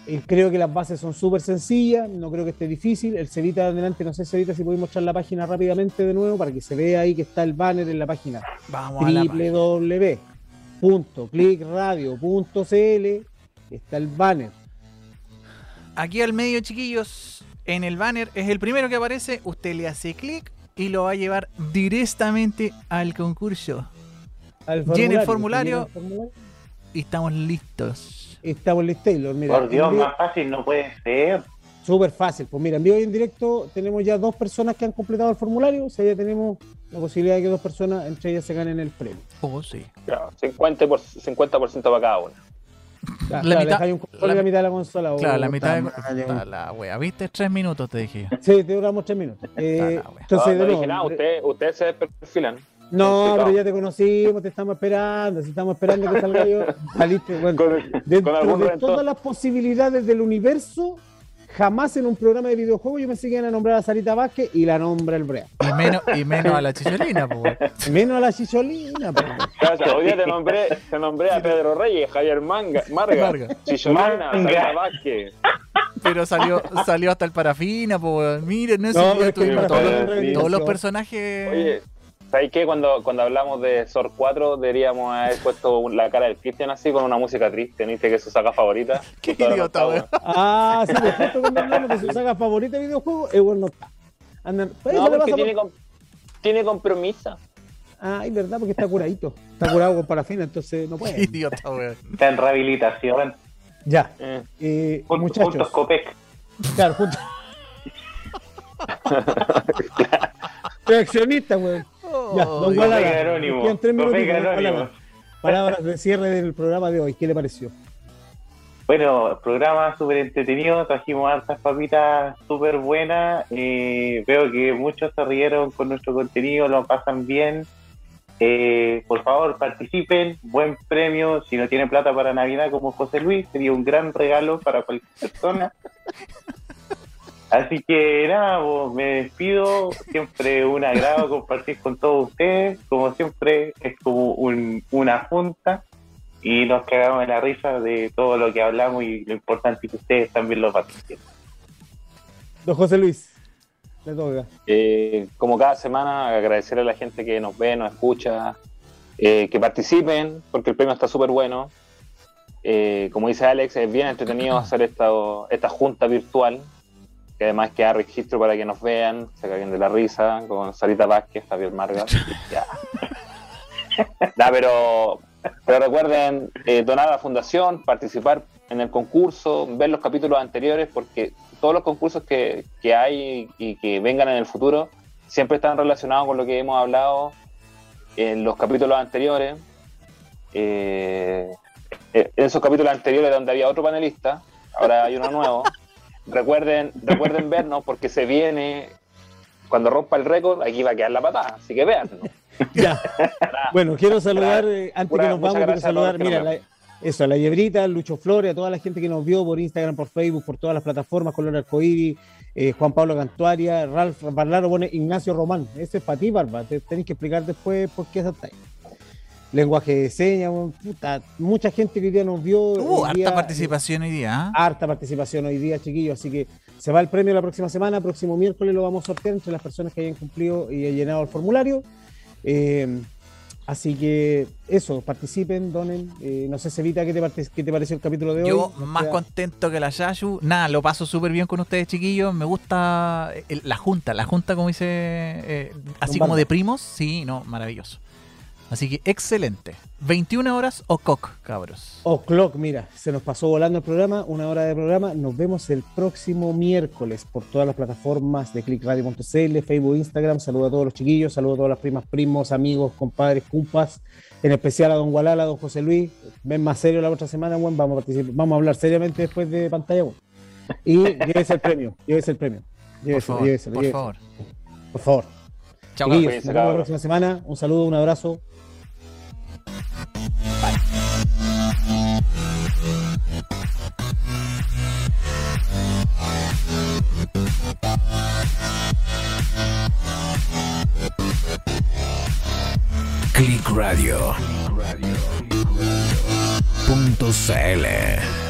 [SPEAKER 1] eh, creo que las bases son súper sencillas, no creo que esté difícil. El Cevita adelante, no sé, Cevita, si podéis mostrar la página rápidamente de nuevo para que se vea ahí que está el banner en la página.
[SPEAKER 2] Vamos
[SPEAKER 1] www.clickradio.cl está el banner.
[SPEAKER 2] Aquí al medio, chiquillos, en el banner es el primero que aparece. Usted le hace clic y lo va a llevar directamente al concurso. Al formulario, el formulario y estamos listos
[SPEAKER 1] estamos en Taylor.
[SPEAKER 4] Mira, Por Dios, más fácil no puede ser.
[SPEAKER 1] Súper fácil. Pues mira, en vivo y en directo tenemos ya dos personas que han completado el formulario. O sea, ya tenemos la posibilidad de que dos personas, entre ellas, se ganen el premio.
[SPEAKER 2] Oh, sí.
[SPEAKER 3] Claro, 50%, por, 50 para cada una.
[SPEAKER 2] la, mitad,
[SPEAKER 1] la, la, mitad de la consola.
[SPEAKER 2] Claro, la mitad de la wea. ¿Viste? Tres minutos te dije.
[SPEAKER 1] Sí, te duramos tres minutos. Eh, entonces,
[SPEAKER 3] no, no dije nada, ustedes usted se perfilan.
[SPEAKER 1] No, pero ya te conocimos, te estamos esperando, si estamos esperando que salga yo, saliste, bueno, dentro de todas las posibilidades del universo, jamás en un programa de videojuegos yo me siguen a nombrar a Sarita Vázquez y la nombra el Brea.
[SPEAKER 2] Y menos, y menos a la chicholina, pues.
[SPEAKER 1] Menos a la chicholina,
[SPEAKER 3] pues. hoy te nombré, te nombré a Pedro Reyes, Javier Manga, Marga, Chicholina, Sarita Vázquez.
[SPEAKER 2] Pero salió, salió hasta el parafina, pues. Miren, no, no es todos, todos, los personajes.
[SPEAKER 3] Oye, ¿Sabéis qué? Cuando, cuando hablamos de SOR 4 deberíamos haber puesto la cara del Cristian así con una música triste, ¿viste? Que es su saga favorita.
[SPEAKER 2] Qué idiota, weón.
[SPEAKER 1] Ah, sí, pues justo cuando hablamos de su saga favorita de videojuego, el bueno no está.
[SPEAKER 3] Andan, no, porque tiene, tiene compromiso.
[SPEAKER 1] Ah, es verdad, porque está curadito. Está curado con parafina, entonces no puede.
[SPEAKER 2] Qué idiota, weón.
[SPEAKER 4] Está en rehabilitación.
[SPEAKER 1] Ya. Eh. Eh, muchachos. Juntos
[SPEAKER 4] Copec.
[SPEAKER 1] Claro, juntos. Reaccionista, weón ya, don palabras, de cierre del programa de hoy. ¿Qué le pareció?
[SPEAKER 4] Bueno, programa súper entretenido, trajimos hartas papitas súper buenas. Eh, veo que muchos se rieron con nuestro contenido, lo pasan bien. Eh, por favor, participen, buen premio. Si no tienen plata para Navidad como José Luis, sería un gran regalo para cualquier persona. Así que nada, me despido. Siempre un agrado compartir con todos ustedes. Como siempre, es como una junta y nos quedamos en la risa de todo lo que hablamos y lo importante es que ustedes también lo participen.
[SPEAKER 1] Don José Luis, le toca.
[SPEAKER 3] Eh, como cada semana, agradecer a la gente que nos ve, nos escucha, eh, que participen, porque el premio está súper bueno. Eh, como dice Alex, es bien entretenido hacer esta, esta junta virtual que además queda registro para que nos vean, se caguen de la risa, con Sarita Vázquez, Javier Marga. ya. pero, pero recuerden eh, donar a la fundación, participar en el concurso, ver los capítulos anteriores, porque todos los concursos que, hay y que vengan en el futuro siempre están relacionados con lo que hemos hablado en los capítulos anteriores. Eh, en esos capítulos anteriores donde había otro panelista, ahora hay uno nuevo. recuerden, recuerden vernos porque se viene, cuando rompa el récord, aquí va a quedar la patada, así que vean.
[SPEAKER 1] Ya. bueno, quiero saludar, eh, antes que nos vamos, quiero saludar, mira, eso, a la Yebrita, Lucho Flores, a toda la gente que nos vio por Instagram, por Facebook, por todas las plataformas, Color Arcoíris, eh, Juan Pablo Cantuaria, Ralph Barlaro pone Ignacio Román. Ese es para ti, Barba. Te tenéis que explicar después por qué es ahí lenguaje de señas, mucha gente que hoy día nos vio.
[SPEAKER 2] Uh, harta participación hoy día. ¿ah?
[SPEAKER 1] Harta participación hoy día, chiquillos. Así que se va el premio la próxima semana, próximo miércoles lo vamos a sortear entre las personas que hayan cumplido y hayan llenado el formulario. Eh, Así que eso, participen, donen. Eh, no sé, Sevita, ¿qué te, ¿qué te pareció el capítulo de hoy?
[SPEAKER 2] Yo más contento que la Yashu. Nada, lo paso súper bien con ustedes, chiquillos. Me gusta la junta, la junta, como dice, eh, así como de primos. Sí, no, maravilloso. Así que excelente. 21 horas o cock, cabros.
[SPEAKER 1] O clock, mira, se nos pasó volando el programa, una hora de programa. Nos vemos el próximo miércoles por todas las plataformas de clickradio.cl, Facebook, Instagram. Saludo a todos los chiquillos, saludo a todas las primas, primos, amigos, compadres, cumpas. En especial a don Gualala, a don José Luis. Ven más serio la otra semana, bueno, vamos a participar, vamos a hablar seriamente después de pantalla. Y llévese el premio, llévese el premio.
[SPEAKER 2] Llévese, por favor, por favor.
[SPEAKER 1] Por favor. Chao, nos vemos la próxima semana. Un saludo, un abrazo.
[SPEAKER 5] Click Radio. Punto CL.